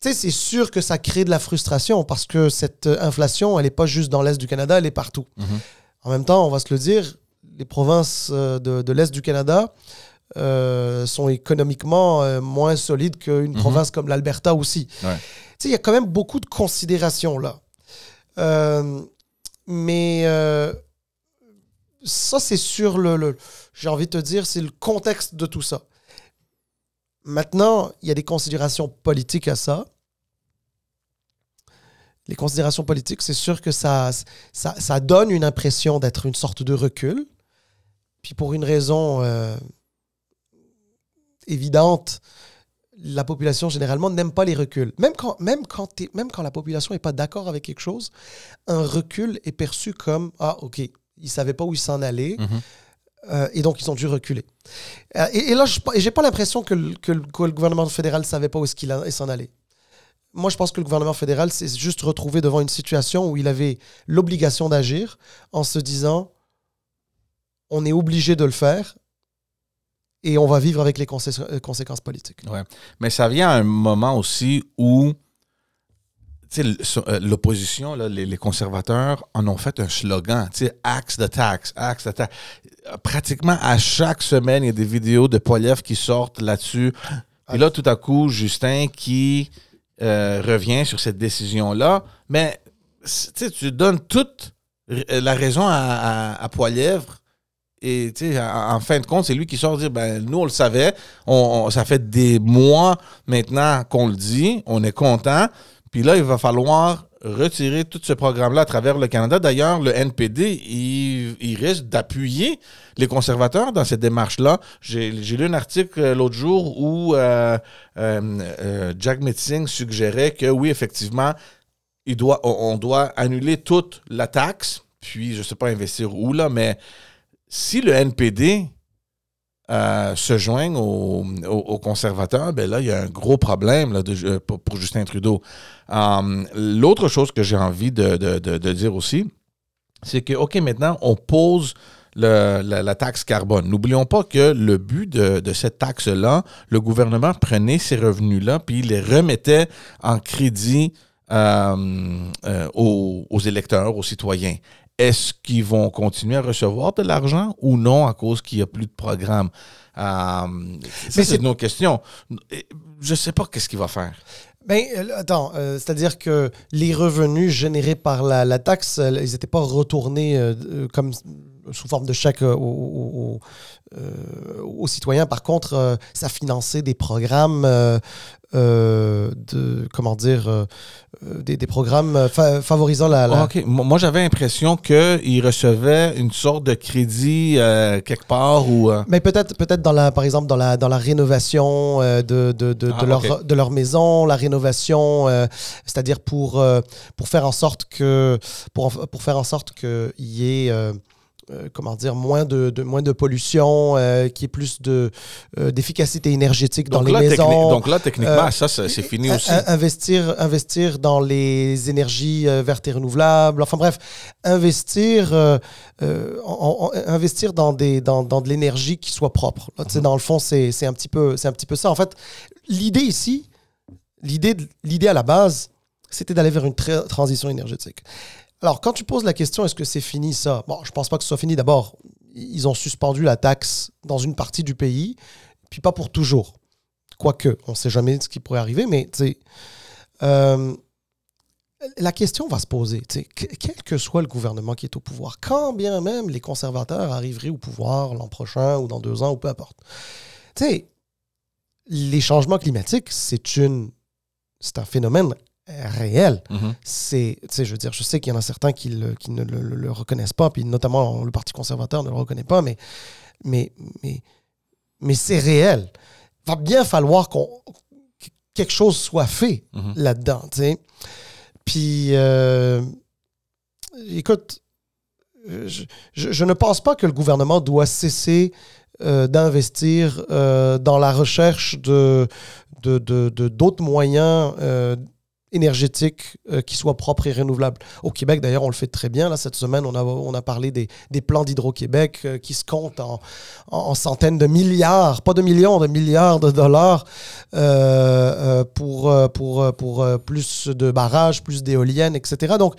Speaker 2: Tu sais, c'est sûr que ça crée de la frustration parce que cette inflation, elle n'est pas juste dans l'Est du Canada, elle est partout. Mm-hmm. En même temps, on va se le dire, les provinces euh, de, de l'Est du Canada, euh, sont économiquement euh, moins solides qu'une mhm. province comme l'Alberta aussi. Il y a quand même beaucoup de considérations là. Euh, mais ça, c'est sur le, j'ai envie de te dire, c'est le contexte de tout ça. Maintenant, il y a des considérations politiques à ça. Les considérations politiques, c'est sûr que ça, ça, ça, donne une impression d'être une sorte de recul. Puis pour une raison évidente, la population généralement n'aime pas les reculs. Même quand, même quand, même quand la population n'est pas d'accord avec quelque chose, un recul est perçu comme Ah, OK, ils ne savaient pas où ils s'en allaient. Mhm. Euh, et donc, ils ont dû reculer. Euh, et, là, je n'ai pas l'impression que, que, le gouvernement fédéral ne savait pas où est-ce qu'il s'en allait. Moi, je pense que le gouvernement fédéral s'est juste retrouvé devant une situation où il avait l'obligation d'agir en se disant on est obligé de le faire et on va vivre avec les euh, conséquences politiques.
Speaker 1: Ouais. Mais ça vient à un moment aussi où euh, l'opposition, les, conservateurs en ont fait un slogan, axe de taxe, axe de taxe. Pratiquement à chaque semaine, il y a des vidéos de Poiliev qui sortent là-dessus. Et là, tout à coup, Justin qui euh, revient sur cette décision-là. Mais tu donnes toute la raison à, à, à Poilievre et en, en fin de compte, c'est lui qui sort dire ben nous on le savait, on, ça fait des mois maintenant qu'on le dit, on est content. Puis là, il va falloir retirer tout ce programme-là à travers le Canada. D'ailleurs, le NPD, il, il risque d'appuyer les conservateurs dans cette démarche-là. J'ai lu un article euh, l'autre jour où euh, euh, Jack Metzing suggérait que oui, effectivement, il doit, on doit annuler toute la taxe, puis je ne sais pas investir où, là, mais si le NPD euh, se joignent aux, conservateurs, ben là, il y a un gros problème là, euh, pour, Justin Trudeau. Um, L'autre chose que j'ai envie de, dire aussi, c'est que, OK, maintenant, on pose la, taxe carbone. N'oublions pas que le but de, cette taxe-là, le gouvernement prenait ces revenus-là, puis il les remettait en crédit euh, euh, aux électeurs, aux citoyens. Est-ce qu'ils vont continuer à recevoir de l'argent ou non à cause qu'il n'y a plus de programme? Euh,
Speaker 2: Mais
Speaker 1: c'est
Speaker 2: c'est-
Speaker 1: une autre question. Je ne sais pas qu'est-ce qu'il va faire.
Speaker 2: Ben, euh, attends, euh, c'est-à-dire que les revenus générés par la, la taxe, euh, ils n'étaient pas retournés euh, comme sous forme de chèque euh, aux, aux- aux, euh, citoyens. Par contre, euh, ça finançait des programmes euh, de, comment dire, euh, des, des programmes fa- favorisant la...
Speaker 1: Moi, j'avais l'impression qu'il recevait une sorte de crédit euh, quelque part ou.
Speaker 2: Mais peut-être, peut-être dans la, par exemple, dans la, dans la rénovation de, de, de,
Speaker 1: Ah,
Speaker 2: de leur,
Speaker 1: ok.
Speaker 2: de leur maison, la rénovation, c'est-à-dire pour, pour faire en sorte que, pour, faire en sorte qu'il y ait, euh, comment dire, moins de, de- moins de pollution, euh, qu'il y ait plus de, euh, d'efficacité énergétique dans
Speaker 1: donc,
Speaker 2: les
Speaker 1: là,
Speaker 2: maisons.
Speaker 1: donc là, techniquement,
Speaker 2: Euh,
Speaker 1: ça, c'est fini
Speaker 2: In-
Speaker 1: aussi.
Speaker 2: in- Investir, investir dans les énergies vertes et renouvelables. Enfin bref, investir, en- en- investir dans, des, dans, dans de l'énergie qui soit propre. Là, sais, Dans le fond, c'est un, petit peu- c'est un petit peu ça. En fait, l'idée ici, l'idée l'idée à la base, c'était d'aller vers une tra- transition énergétique. Alors, quand tu poses la question, est-ce que c'est fini ça? Bon, je pense pas que ce soit fini. D'abord, ils ont suspendu la taxe dans une partie du pays, puis pas pour toujours. Quoique, on ne sait jamais ce qui pourrait arriver, mais euh, la question va se poser. quel que soit le gouvernement qui est au pouvoir, quand bien même les conservateurs arriveraient au pouvoir l'an prochain ou dans deux ans ou peu importe. Les changements climatiques, c'est c'est un phénomène réel
Speaker 1: Mhm.
Speaker 2: c'est, tu sais, je veux dire, je sais qu'il y en a certains qui, le- qui ne le, le- le reconnaissent pas, puis notamment le Parti conservateur ne le reconnaît pas, mais, mais, mais, mais c'est réel. Va bien falloir qu'on, que quelque chose soit fait
Speaker 1: Mhm.
Speaker 2: là-dedans, tu sais. Puis, euh, écoute, je, je- je ne pense pas que le gouvernement doit cesser euh, d'investir euh, dans la recherche de, de, de- de- d'autres moyens énergétiques euh, qui soient propres et renouvelables. Au Québec, d'ailleurs, on le fait très bien. Là, cette semaine, on a, on a parlé des, des plans d'Hydro-Québec euh, qui se comptent en, en- en centaines de milliards, pas de millions, de milliards de dollars euh, pour, pour, pour plus de barrages, plus d'éoliennes, etc. Donc,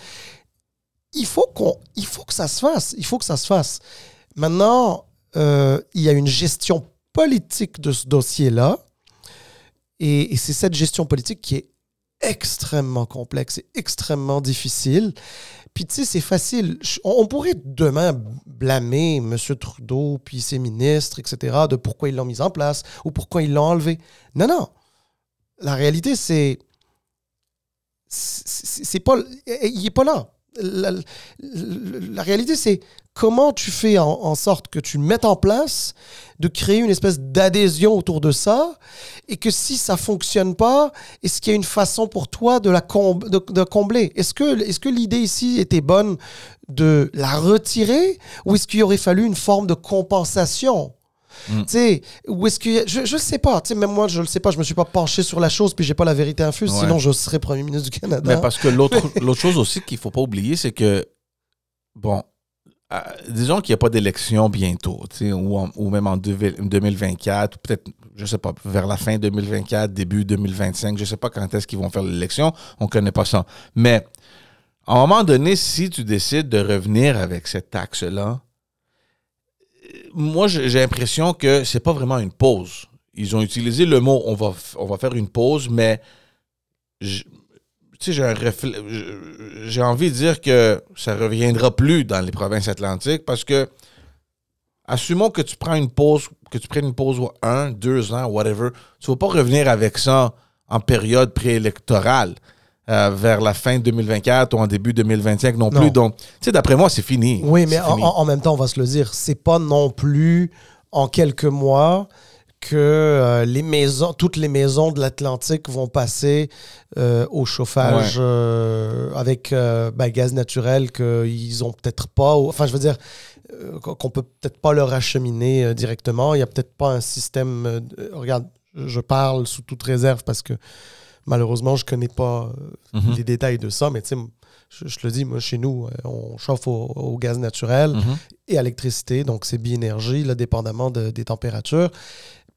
Speaker 2: il faut, il faut que ça se fasse. Il faut que ça se fasse. Maintenant, il y a une gestion politique de ce dossier-là. Et c'est cette gestion politique qui est extrêmement complexe et extrêmement difficile. Puis, tu sais, c'est facile. On, pourrait demain blâmer M. Trudeau puis ses ministres, etc., de pourquoi ils l'ont mis en place ou pourquoi ils l'ont enlevé. Non, non. La réalité, c'est. c'est- pas. Il est pas là. La, réalité, c'est comment tu fais en, sorte que tu mettes en place, de créer une espèce d'adhésion autour de ça, et que si ça fonctionne pas, est-ce qu'il y a une façon pour toi de la de, combler? Est-ce que, est que l'idée ici était bonne de la retirer, ou est-ce qu'il aurait fallu une forme de compensation?
Speaker 1: Mm.
Speaker 2: Tu sais, ou est-ce que je je sais pas, tu sais même moi je le sais pas, je me suis pas penché sur la chose puis j'ai pas la vérité infuse,
Speaker 1: Ouais.
Speaker 2: sinon je serais premier ministre du Canada.
Speaker 1: Mais parce que l'autre chose aussi qu'il faut pas oublier, c'est que, bon, euh, disons qu'il n'y a pas d'élection bientôt, ou, en- ou même en deux- 2024, ou peut-être, je sais pas, vers la fin 2024, début 2025, je sais pas quand est-ce qu'ils vont faire l'élection, on connaît pas ça. Mais, à un moment donné, si tu décides de revenir avec cette taxe-là, moi, j'ai l'impression que c'est pas vraiment une pause. Ils ont utilisé le mot on va, on va faire une pause, mais j'ai j'ai envie de dire que ça reviendra plus dans les provinces atlantiques parce que assumons que tu prends une pause, que tu prennes une pause un, deux ans, whatever, tu vas pas revenir avec ça en période préélectorale. Euh, vers la fin 2024 ou en début 2025 non,
Speaker 2: Non.
Speaker 1: plus. Donc, tu sais, d'après moi, c'est fini.
Speaker 2: Oui, mais en,
Speaker 1: fini.
Speaker 2: en- en même temps, on va se le dire, c'est pas non plus en quelques mois que euh, les maisons, toutes les maisons de l'Atlantique vont passer euh, au chauffage euh, avec ben, gaz naturel qu'ils ont peut-être pas. ou- Enfin, je veux dire qu'on peut peut-être pas leur acheminer directement. Il y a peut-être pas un système. de- regarde, je parle sous toute réserve parce que malheureusement, je connais pas euh,
Speaker 1: Mhm.
Speaker 2: les détails de ça, mais tu sais, je, je te le dis, moi, chez nous, euh, on chauffe au, au gaz naturel
Speaker 1: Mhm.
Speaker 2: et à l'électricité, donc c'est bi-énergie, là, dépendamment de- des températures.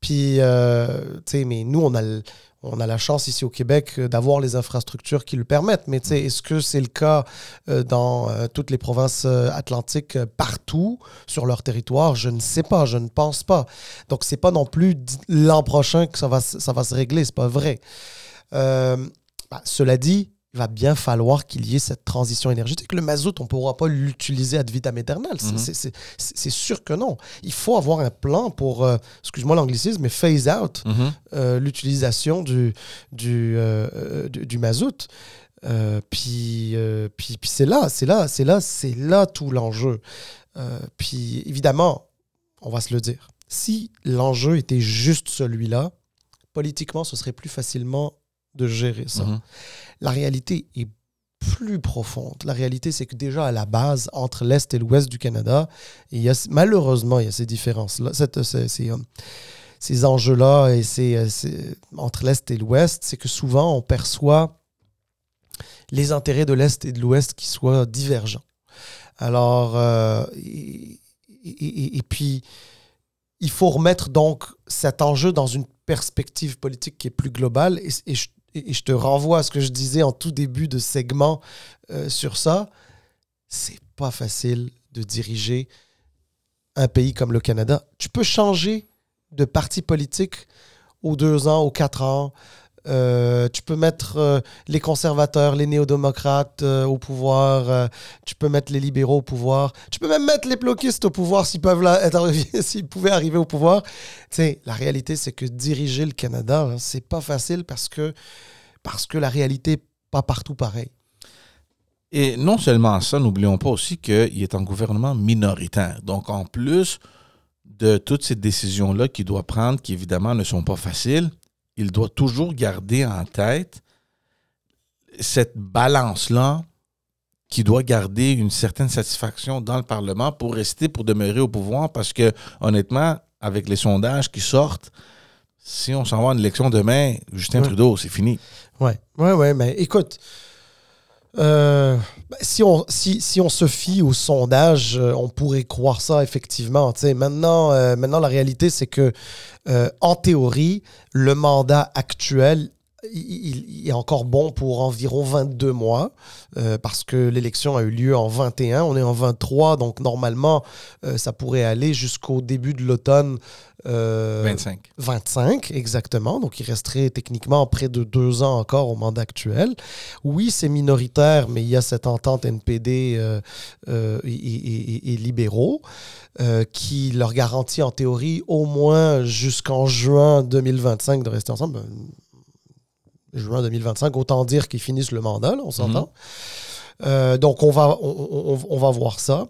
Speaker 2: Puis, euh, tu sais, mais nous, on a, on a la chance ici au Québec d'avoir les infrastructures qui le permettent. Mais tu sais, est-ce que c'est le cas euh, dans euh, toutes les provinces atlantiques, partout sur leur territoire? Je ne sais pas, je ne pense pas. Donc, c'est pas non plus l'an prochain que ça va, ça va se régler, c'est pas vrai. Euh, bah, cela dit, il va bien falloir qu'il y ait cette transition énergétique. Le mazout, on ne pourra pas l'utiliser ad vitam aeternam. C'est-
Speaker 1: Mhm.
Speaker 2: c'est- sûr que non. Il faut avoir un plan pour, euh, excuse-moi l'anglicisme, mais phase out
Speaker 1: Mhm.
Speaker 2: euh, l'utilisation du, du, euh, du, du mazout. Puis puis, puis c'est là, c'est là, c'est là, c'est là tout l'enjeu. Puis évidemment, on va se le dire, si l'enjeu était juste celui-là, politiquement, ce serait plus facilement de gérer ça.
Speaker 1: Mhm.
Speaker 2: La réalité est plus profonde. La réalité, c'est que déjà à la base, entre l'Est et l'Ouest du Canada, il y a, malheureusement, il y a ces différences-là, cette- ces, ces, euh, ces enjeux-là et ces, euh, ces- entre l'Est et l'Ouest, c'est que souvent on perçoit les intérêts de l'Est et de l'Ouest qui soient divergents. Alors, euh, et, et- et- et puis, il faut remettre donc cet enjeu dans une perspective politique qui est plus globale. Et, et je, et je te renvoie à ce que je disais en tout début de segment euh, sur ça. C'est pas facile de diriger un pays comme le Canada. Tu peux changer de parti politique aux deux ans, aux quatre ans. Euh, tu peux mettre euh, les conservateurs, les néo-démocrates euh, au pouvoir. tu peux mettre les libéraux au pouvoir. Tu peux même mettre les bloquistes au pouvoir s'ils peuvent être s'ils pouvaient arriver au pouvoir. Tu sais, la réalité, c'est que diriger le Canada, là, c'est pas facile parce que, parce que la réalité n'est pas partout pareil.
Speaker 1: Et non seulement ça, n'oublions pas aussi qu'il est en gouvernement minoritaire. Donc, en plus de toutes ces décisions-là qu'il doit prendre, qui évidemment ne sont pas faciles, il doit toujours garder en tête cette balance-là qui doit garder une certaine satisfaction dans le Parlement pour rester, pour demeurer au pouvoir, parce que honnêtement, avec les sondages qui sortent, si on s'en va en élection demain, Justin
Speaker 2: Ouais.
Speaker 1: Trudeau, c'est fini.
Speaker 2: Ouais, ouais, ouais, mais écoute, euh, si, on, si, si on se fie au sondage, euh, on pourrait croire ça effectivement. Maintenant, euh, maintenant, la réalité, c'est que, en théorie, le mandat actuel, est encore bon pour environ 22 mois, parce que l'élection a eu lieu en 21, on est en 23, donc normalement, ça pourrait aller jusqu'au début de l'automne. Euh,
Speaker 1: 25.
Speaker 2: 25, exactement. Donc, il resterait techniquement près de deux ans encore au mandat actuel. Oui, c'est minoritaire, mais il y a cette entente NPD euh, euh, et, et- et- et libéraux qui leur garantit en théorie au moins jusqu'en juin 2025 de rester ensemble. Ben, Juin 2025, autant dire qu'ils finissent le mandat, là, on s'entend. Euh, donc, on va, on, on- on va voir ça.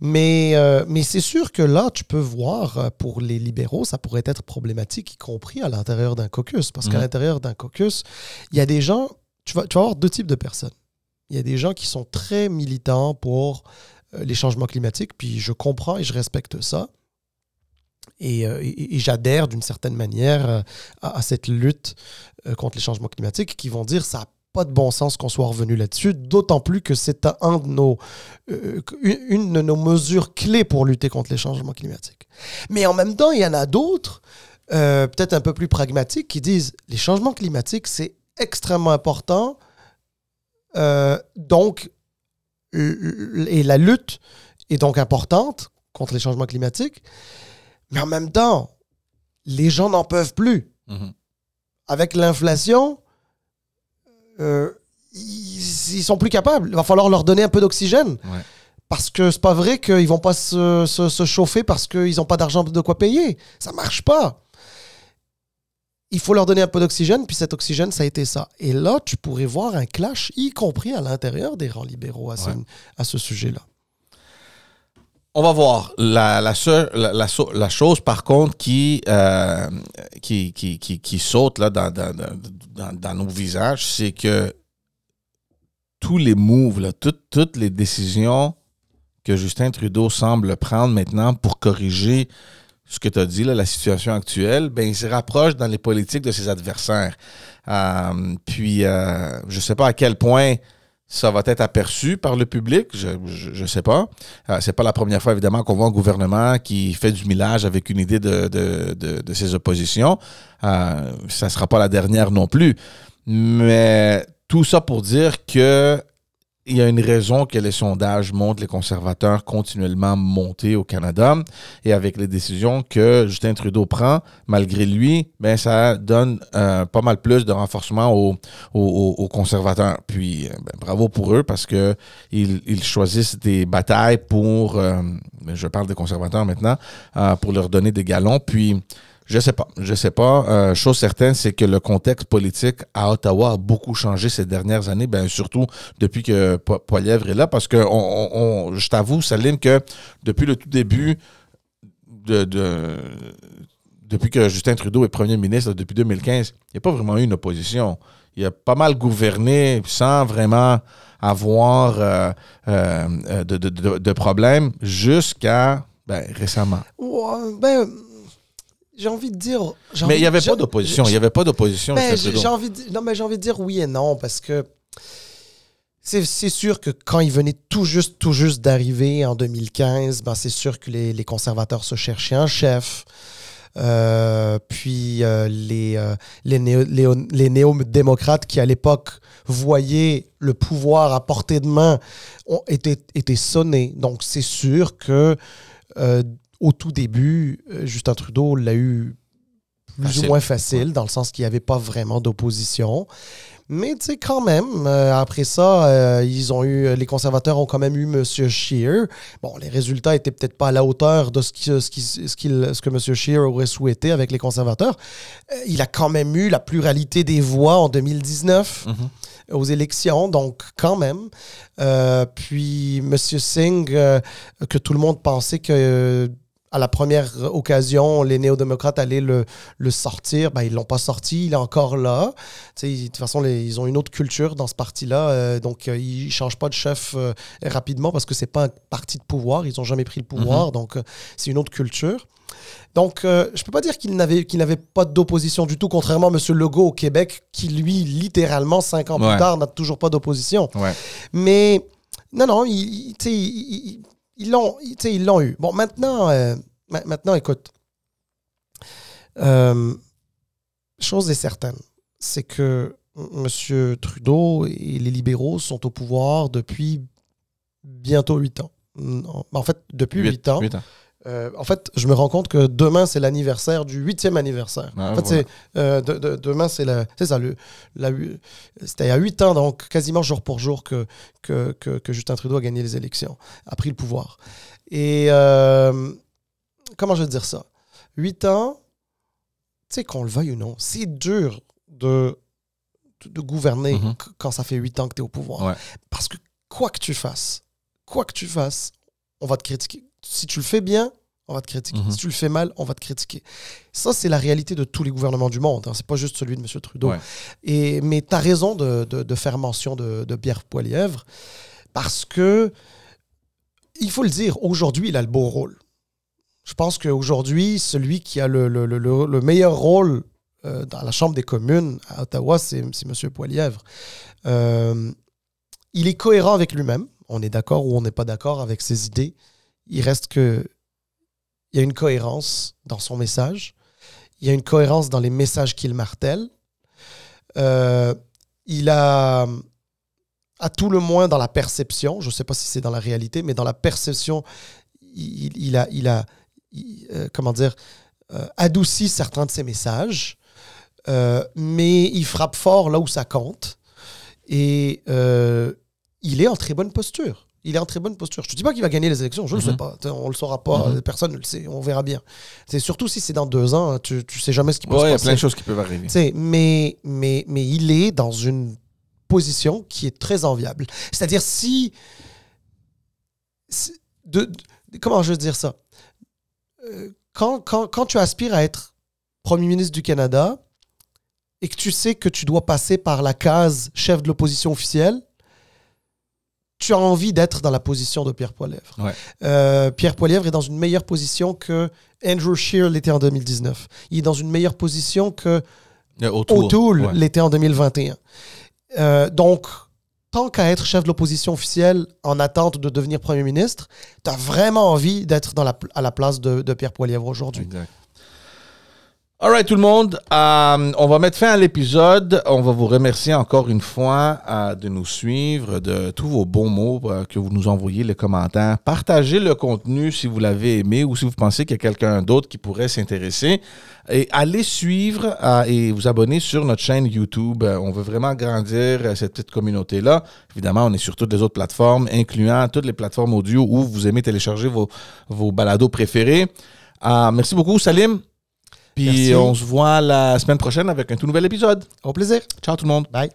Speaker 2: Mais, euh, mais c'est sûr que là, tu peux voir, euh, pour les libéraux, ça pourrait être problématique, y compris à l'intérieur d'un caucus. Parce qu'à l'intérieur d'un caucus, il y a des gens, tu vas, tu vas avoir deux types de personnes. Il y a des gens qui sont très militants pour les changements climatiques, puis je comprends et je respecte ça. Et, et- et j'adhère d'une certaine manière à, à cette lutte contre les changements climatiques qui vont dire ça n'a pas de bon sens qu'on soit revenu là-dessus, d'autant plus que c'est un, de nos, euh, une, de nos mesures clés pour lutter contre les changements climatiques. Mais en même temps, il y en a d'autres, euh, peut-être un peu plus pragmatiques, qui disent les changements climatiques, c'est extrêmement important. Euh, donc, et la lutte est donc importante contre les changements climatiques. Mais en même temps, les gens n'en peuvent plus.
Speaker 1: Mhm.
Speaker 2: Avec l'inflation, euh, ils, ils sont plus capables. Il va falloir leur donner un peu d'oxygène.
Speaker 1: Ouais.
Speaker 2: Parce que c'est pas vrai qu'ils vont pas se, se- se chauffer parce qu'ils n'ont pas d'argent de quoi payer. Ça marche pas. il faut leur donner un peu d'oxygène, puis cet oxygène, ça a été ça. Et là, tu pourrais voir un clash, y compris à l'intérieur des rangs libéraux à ce, à ce sujet-là.
Speaker 1: On va voir. La, chose, par contre, qui, saute dans, nos visages, c'est que tous les moves, toutes, les décisions que Justin Trudeau semble prendre maintenant pour corriger ce que tu as dit, la situation actuelle, ben, il se rapproche dans les politiques de ses adversaires. Euh, puis, euh, je ne sais pas à quel point ça va être aperçu par le public, je ne sais pas. Euh, c'est pas la première fois, évidemment, qu'on voit un gouvernement qui fait du millage avec une idée de, de, de, de ses oppositions. Euh, ça ne sera pas la dernière non plus. Mais tout ça pour dire que il y a une raison que les sondages montrent les conservateurs continuellement monter au Canada et avec les décisions que Justin Trudeau prend, malgré lui, ben ça donne euh, pas mal plus de renforcement aux, conservateurs. Puis euh, ben, bravo pour eux parce que ils, choisissent des batailles pour, euh, je parle des conservateurs maintenant, pour leur donner des galons. Puis je sais pas. Je sais pas. Euh, chose certaine, c'est que le contexte politique à Ottawa a beaucoup changé ces dernières années, ben surtout depuis que Poilièvre est là, parce que on, je t'avoue, Salim, que depuis le tout début de, depuis que Justin Trudeau est premier ministre depuis 2015, il n'y a pas vraiment eu une opposition. Il a pas mal gouverné sans vraiment avoir euh, euh, de, de, problèmes jusqu'à ben, récemment.
Speaker 2: ben, j'ai envie de dire.
Speaker 1: Mais il n'y avait pas d'opposition. Il n'y avait pas d'opposition.
Speaker 2: J'ai envie de, non, mais j'ai envie de dire oui et non parce que c'est sûr que quand il venait tout juste, tout juste d'arriver en 2015, ben c'est sûr que les, les, conservateurs se cherchaient un chef. Euh, puis euh, les, euh, les, les, néo-démocrates qui, à l'époque, voyaient le pouvoir à portée de main, ont été, été sonnés. Donc, c'est sûr que au tout début, euh, Justin Trudeau l'a eu plus ou moins facile, dans le sens qu'il n'y avait pas vraiment d'opposition. Mais tu sais, quand même, euh, après ça, euh, ils ont eu, les conservateurs ont quand même eu M. Scheer. Bon, les résultats étaient peut-être pas à la hauteur de ce, qui, ce, qui, ce, ce que M. Scheer aurait souhaité avec les conservateurs. il a quand même eu la pluralité des voix en 2019 mm-hmm. aux élections, donc quand même. puis M. Singh, que tout le monde pensait que à la première occasion, les néo-démocrates allaient le, le sortir. Ben, ils ne l'ont pas sorti, il est encore là. de toute façon, ils ont une autre culture dans ce parti-là. Euh, donc, euh, ils ne changent pas de chef euh, rapidement parce que ce n'est pas un parti de pouvoir. Ils n'ont jamais pris le pouvoir. Mhm. Donc, c'est une autre culture. Donc, je ne peux pas dire qu'il n'avait n'avait pas d'opposition du tout, contrairement à M. Legault au Québec, qui, lui, littéralement, cinq ans plus tard, n'a toujours pas d'opposition. Mais, non, non, il, il ils l'ont, ils l'ont eu. Bon, maintenant, euh, maintenant écoute, euh, chose est certaine, c'est que M. Trudeau et les libéraux sont au pouvoir depuis bientôt huit ans. En fait, depuis huit ans. ans. Euh, en fait, je me rends compte que demain, c'est l'anniversaire du huitième anniversaire. Ah, en fait, c'est, euh, demain, c'est, la, c'est ça. Le, la, c'était il y a huit ans, donc quasiment jour pour jour, que, que, que, Justin Trudeau a gagné les élections, a pris le pouvoir. Et euh, comment je vais dire ça? Huit ans, tu sais, qu'on le veuille ou non, c'est dur de, de, gouverner mm-hmm. quand ça fait huit ans que tu es au pouvoir. Parce que quoi que tu fasses, quoi que tu fasses, on va te critiquer si tu le fais bien, on va te critiquer. Mhm. Si tu le fais mal, on va te critiquer. Ça, c'est la réalité de tous les gouvernements du monde. Hein. C'est pas juste celui de M. Trudeau. Et, mais tu as raison de, faire mention de, Pierre Poilièvre parce que, il faut le dire, aujourd'hui, il a le beau rôle. Je pense qu'aujourd'hui, celui qui a le, meilleur rôle euh, dans la Chambre des communes à Ottawa, c'est M. Poilièvre. Euh, il est cohérent avec lui-même. On est d'accord ou on n'est pas d'accord avec ses idées il reste que il y a une cohérence dans son message. Il y a une cohérence dans les messages qu'il martèle. Euh, il a, à tout le moins dans la perception, je ne sais pas si c'est dans la réalité, mais dans la perception, il, a, il a euh, comment dire, euh, adouci certains de ses messages, mais il frappe fort là où ça compte. Et il est en très bonne posture Il est en très bonne posture. Je te dis pas qu'il va gagner les élections, je ne le sais
Speaker 1: Mhm.
Speaker 2: pas. T'sais, On le saura pas,
Speaker 1: Mhm.
Speaker 2: personne ne le sait. On verra bien. C'est surtout si c'est dans deux ans, tu, tu sais jamais ce qui peut
Speaker 1: Ouais,
Speaker 2: se
Speaker 1: il y a
Speaker 2: passer.
Speaker 1: plein de choses qui peuvent arriver.
Speaker 2: Mais, mais, mais il est dans une position qui est très enviable. C'est-à-dire, si. si- de, de- comment je veux dire ça? Euh, quand, quand, quand tu aspires à être Premier ministre du Canada et que tu sais que tu dois passer par la case chef de l'opposition officielle, tu as envie d'être dans la position de Pierre Poilievre.
Speaker 1: Ouais.
Speaker 2: Euh, Pierre Poilievre est dans une meilleure position que Andrew Scheer l'était en 2019. Il est dans une meilleure position que
Speaker 1: Euh.
Speaker 2: O'Toole
Speaker 1: Ouais.
Speaker 2: l'était en 2021. Euh, donc, tant qu'à être chef de l'opposition officielle en attente de devenir premier ministre, tu as vraiment envie d'être dans la, à la place de, de Pierre Poilievre aujourd'hui.
Speaker 1: Exact. All right, tout le monde. Euh, on va mettre fin à l'épisode. On va vous remercier encore une fois euh, de nous suivre, de tous vos bons mots euh, que vous nous envoyez, les commentaires. Partagez le contenu si vous l'avez aimé ou si vous pensez qu'il y a quelqu'un d'autre qui pourrait s'intéresser. Et allez suivre euh, et vous abonner sur notre chaîne YouTube. Euh, on veut vraiment grandir euh, cette petite communauté-là. Évidemment, on est sur toutes les autres plateformes, incluant toutes les plateformes audio où vous aimez télécharger vos, vos balados préférés. Merci beaucoup, Salim. Puis
Speaker 2: Merci.
Speaker 1: on se voit la semaine prochaine avec un tout nouvel épisode.
Speaker 2: Au plaisir.
Speaker 1: Ciao tout le monde.
Speaker 2: Bye.